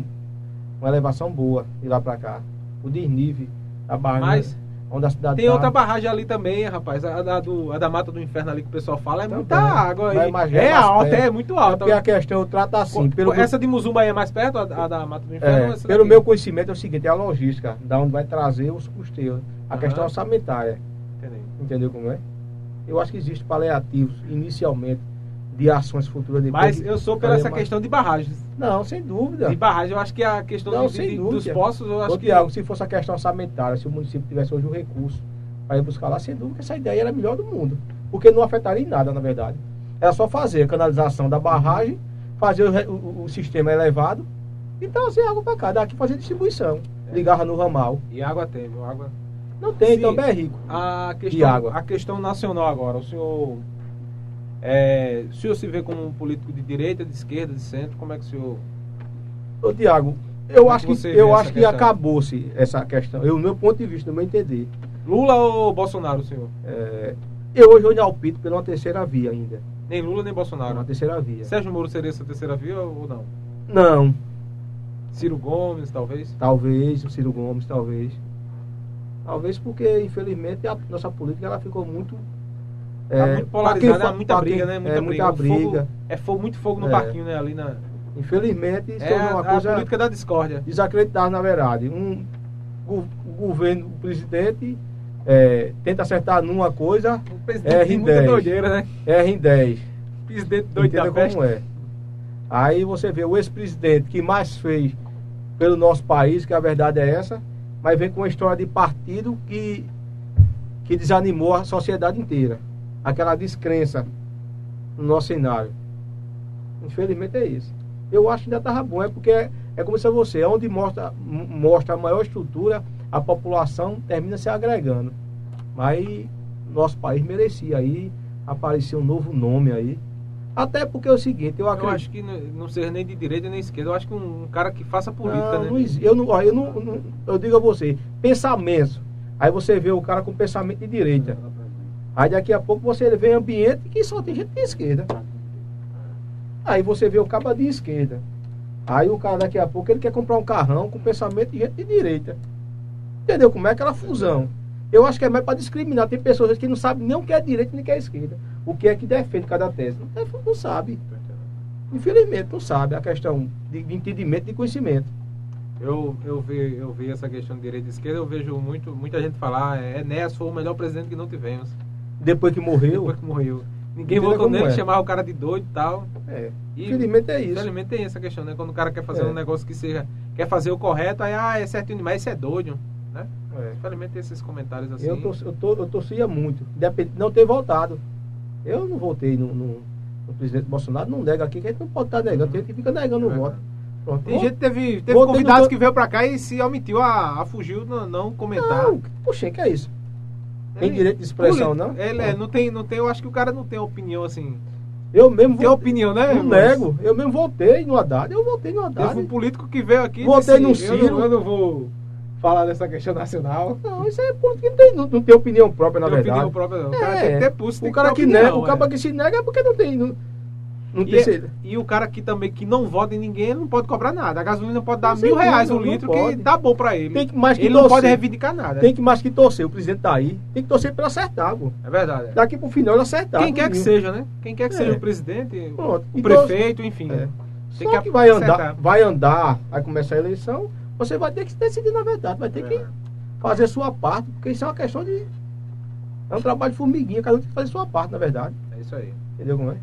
uma elevação boa de lá para cá. O desnível da barragem. Mas onde a cidade Tem tá. outra barragem ali também, rapaz. A da, do, a da Mata do Inferno ali que o pessoal fala é também. muita água aí. É, é alta, é muito alta. É porque a questão trata assim. Pelo essa de Muzumba é mais perto, a, a da Mata do Inferno? É, pelo meu conhecimento é o seguinte, é a logística, da onde vai trazer os custeios. A uhum. questão orçamentária. Entendi. Entendeu como é? Eu acho que existe paliativos, inicialmente, de ações futuras depois. Mas eu sou pela essa mais... questão de barragens. Não, sem dúvida. De barragem, eu acho que a questão não, de, de, dos poços, eu acho Ô, que... Tiago, se fosse a questão orçamentária, se o município tivesse hoje o recurso para ir buscar lá, sem dúvida que essa ideia era a melhor do mundo. Porque não afetaria em nada, na verdade. Era só fazer a canalização da barragem, fazer o, o, o sistema elevado e trazer água para cá. Daqui fazer distribuição. É. Ligava no ramal. E água tem, Água... Não tem, Sim, então é rico. A questão, água. a questão nacional agora, o senhor é, o senhor se vê como um político de direita, de esquerda, de centro? Como é que o senhor. Ô, Tiago, eu acho que, eu acho que acabou-se essa questão. Eu, no meu ponto de vista, no meu entender. Lula ou Bolsonaro, senhor? É, eu hoje olho alpito pela terceira via ainda. Nem Lula nem Bolsonaro. Uma terceira via. Sérgio Moro seria essa terceira via ou não? Não. Ciro Gomes, talvez? Talvez, o Ciro Gomes, talvez. Talvez porque, infelizmente, a nossa política ela ficou muito é, tá muito polarizado, é muita briga, né? Muita é, briga. Muita briga. Fogo, é fogo, muito fogo no é. parquinho, né? Ali na... Infelizmente, isso é uma coisa. A política da discórdia. Desacreditada, na verdade. Um, o, o governo, o presidente, é, tenta acertar numa coisa. O presidente R10. muita doideira, né? R10. Presidente doido Entenda da como é. Aí você vê o ex-presidente que mais fez pelo nosso país, que a verdade é essa, mas vem com uma história de partido que, que desanimou a sociedade inteira aquela descrença no nosso cenário. Infelizmente é isso. Eu acho que ainda estava bom, é porque é, é como se você, é onde mostra, mostra a maior estrutura, a população termina se agregando. Mas nosso país merecia aí aparecer um novo nome aí. Até porque é o seguinte, eu acredito. Eu acho que não seja nem de direita nem de esquerda, eu acho que um, um cara que faça política, não, né? eu não, eu não, eu digo a você, pensamento. Aí você vê o cara com pensamento de direita. Aí daqui a pouco você vê ambiente que só tem gente de esquerda. Aí você vê o cabo de esquerda. Aí o cara daqui a pouco ele quer comprar um carrão com pensamento de gente de direita. Entendeu como é aquela fusão? Eu acho que é mais para discriminar. Tem pessoas que não sabem nem o que é direita nem o que é esquerda. O que é que defende cada tese. Não, não sabe. Infelizmente não sabe a questão de, entendimento e de conhecimento. Eu, eu, vi, eu vi essa questão de direita e esquerda, eu vejo muito, muita gente falar, é, Enéas foi o melhor presidente que não tivemos. Depois que morreu. Depois que morreu. Ninguém votou nele, é. chamava o cara de doido e tal. É. E, infelizmente é isso. Infelizmente tem essa questão, né? Quando o cara quer fazer é. um negócio que seja. Quer fazer o correto, aí, ah, é certinho demais, isso é doido. Né? É. Infelizmente tem esses comentários assim. Eu, tor eu, tor eu torcia muito. Não ter voltado. Eu não votei no, no, no presidente Bolsonaro, não nega aqui, que a gente não pode estar negando, tem gente que fica negando o voto. Pronto. Tem gente que teve, teve no convidados teu- que veio pra cá e se omitiu a, a fugiu, não, não comentar. Não, poxa, que é isso? Tem direito de expressão, não? Ele é, não tem, não tem, eu acho que o cara não tem opinião assim. Eu mesmo Tem opinião, né? Não nego, eu mesmo votei no Haddad, eu votei no Haddad. Teve um político que veio aqui Votei no disse, eu, Ciro. não, eu não vou falar dessa questão nacional. Não, isso é político, não tem, não, não tem opinião própria, na Não tem verdade. opinião própria, não. O É, cara tem que ter pulso, tem o cara que opinião, nega, o é. cara que se nega é porque não tem. Não, não E, é- e o cara que também que não vota em ninguém, não pode cobrar nada. A gasolina pode dar mil reais o não litro, que tá bom pra ele. Tem que mais que ele não torcer. pode reivindicar nada. Tem que mais que torcer. O presidente tá aí. Tem que torcer pra acertar, pô. É verdade. é. Daqui pro final ele acertar. Quem quer que seja, né? Quem quer que É. seja o presidente, o- Pronto. o Então- prefeito, enfim. É. Tem Só que que vai acertar. andar, vai andar, vai começar a eleição, você vai ter que se decidir na verdade, vai ter É. que fazer sua parte, porque isso é uma questão de. É um trabalho de formiguinha, cada um tem que fazer sua parte, na verdade. É isso aí. Entendeu como é?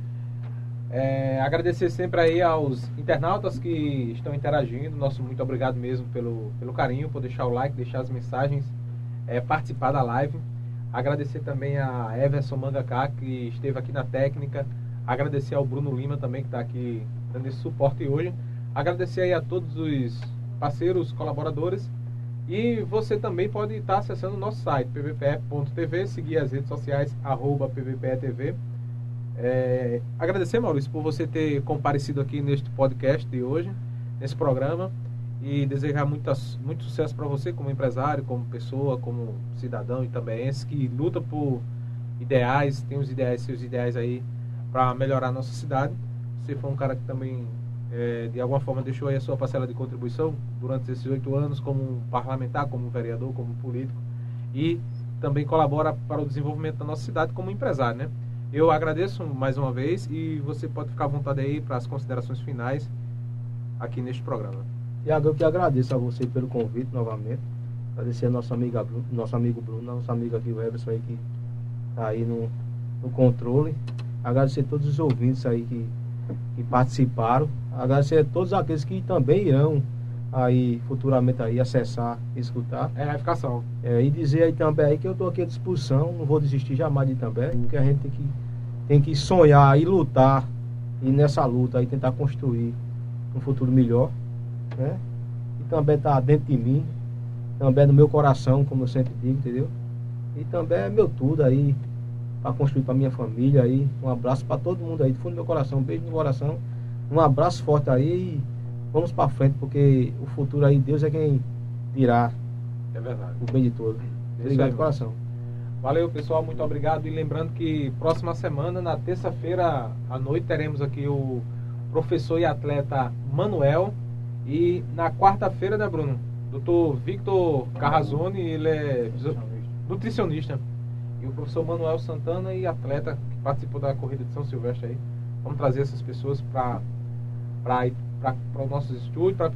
É, agradecer sempre aí aos internautas que estão interagindo. Nosso muito obrigado mesmo pelo, pelo carinho, por deixar o like, deixar as mensagens, é, participar da live. Agradecer também a Everson Mangaká, que esteve aqui na técnica. Agradecer ao Bruno Lima também, que está aqui dando esse suporte hoje. Agradecer aí a todos os parceiros, colaboradores. E você também pode estar acessando o nosso site, pvpe.tv, seguir as redes sociais, arroba pvpe.tv. É, agradecer, Maurício, por você ter comparecido aqui neste podcast de hoje, nesse programa, e desejar muitas, muito sucesso para você como empresário, como pessoa, como cidadão e também esse que luta por ideais, tem os ideais, seus ideais aí para melhorar a nossa cidade. Você foi um cara que também, é, de alguma forma, deixou aí a sua parcela de contribuição durante esses oito anos como parlamentar, como vereador, como político, e também colabora para o desenvolvimento da nossa cidade como empresário, né? Eu agradeço mais uma vez e você pode ficar à vontade aí para as considerações finais aqui neste programa. Tiago, eu que agradeço a você pelo convite novamente. Agradecer a nossa amiga nosso amigo Bruno, nossa amiga aqui, o Everson aí que tá aí no, no controle. Agradecer a todos os ouvintes aí que, que participaram. Agradecer a todos aqueles que também irão aí futuramente aí acessar, escutar. É a edificação. É, e dizer aí também aí que eu estou aqui à disposição, não vou desistir jamais de também, porque a gente tem que, tem que sonhar e lutar, e nessa luta aí tentar construir um futuro melhor, né? E também está dentro de mim, também é no meu coração, como eu sempre digo, entendeu? E também é meu tudo aí, para construir para minha família aí. Um abraço para todo mundo aí, do fundo do meu coração, um beijo no coração, um abraço forte aí e vamos para frente, porque o futuro aí, Deus é quem dirá É verdade. o bem de todos. Isso Obrigado de coração. Valeu, pessoal, muito obrigado. E lembrando que próxima semana, na terça-feira à noite, teremos aqui o professor e atleta Manuel. E na quarta-feira, né, Bruno? Doutor Victor Carrazone, ele é nutricionista. E o professor Manuel Santana e atleta que participou da corrida de São Silvestre aí. Vamos trazer essas pessoas para os nossos estúdios, para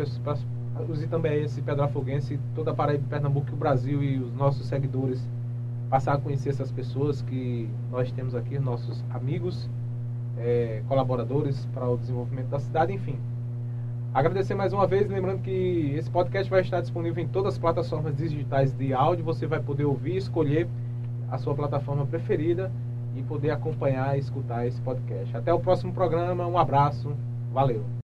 os itambeenses, pedrafoguenses, toda a Paraíba, Pernambuco, o Brasil e os nossos seguidores passar a conhecer essas pessoas que nós temos aqui, nossos amigos, eh, colaboradores para o desenvolvimento da cidade, enfim. Agradecer mais uma vez, lembrando que esse podcast vai estar disponível em todas as plataformas digitais de áudio. Você vai poder ouvir, escolher a sua plataforma preferida e poder acompanhar e escutar esse podcast. Até o próximo programa, um abraço, valeu!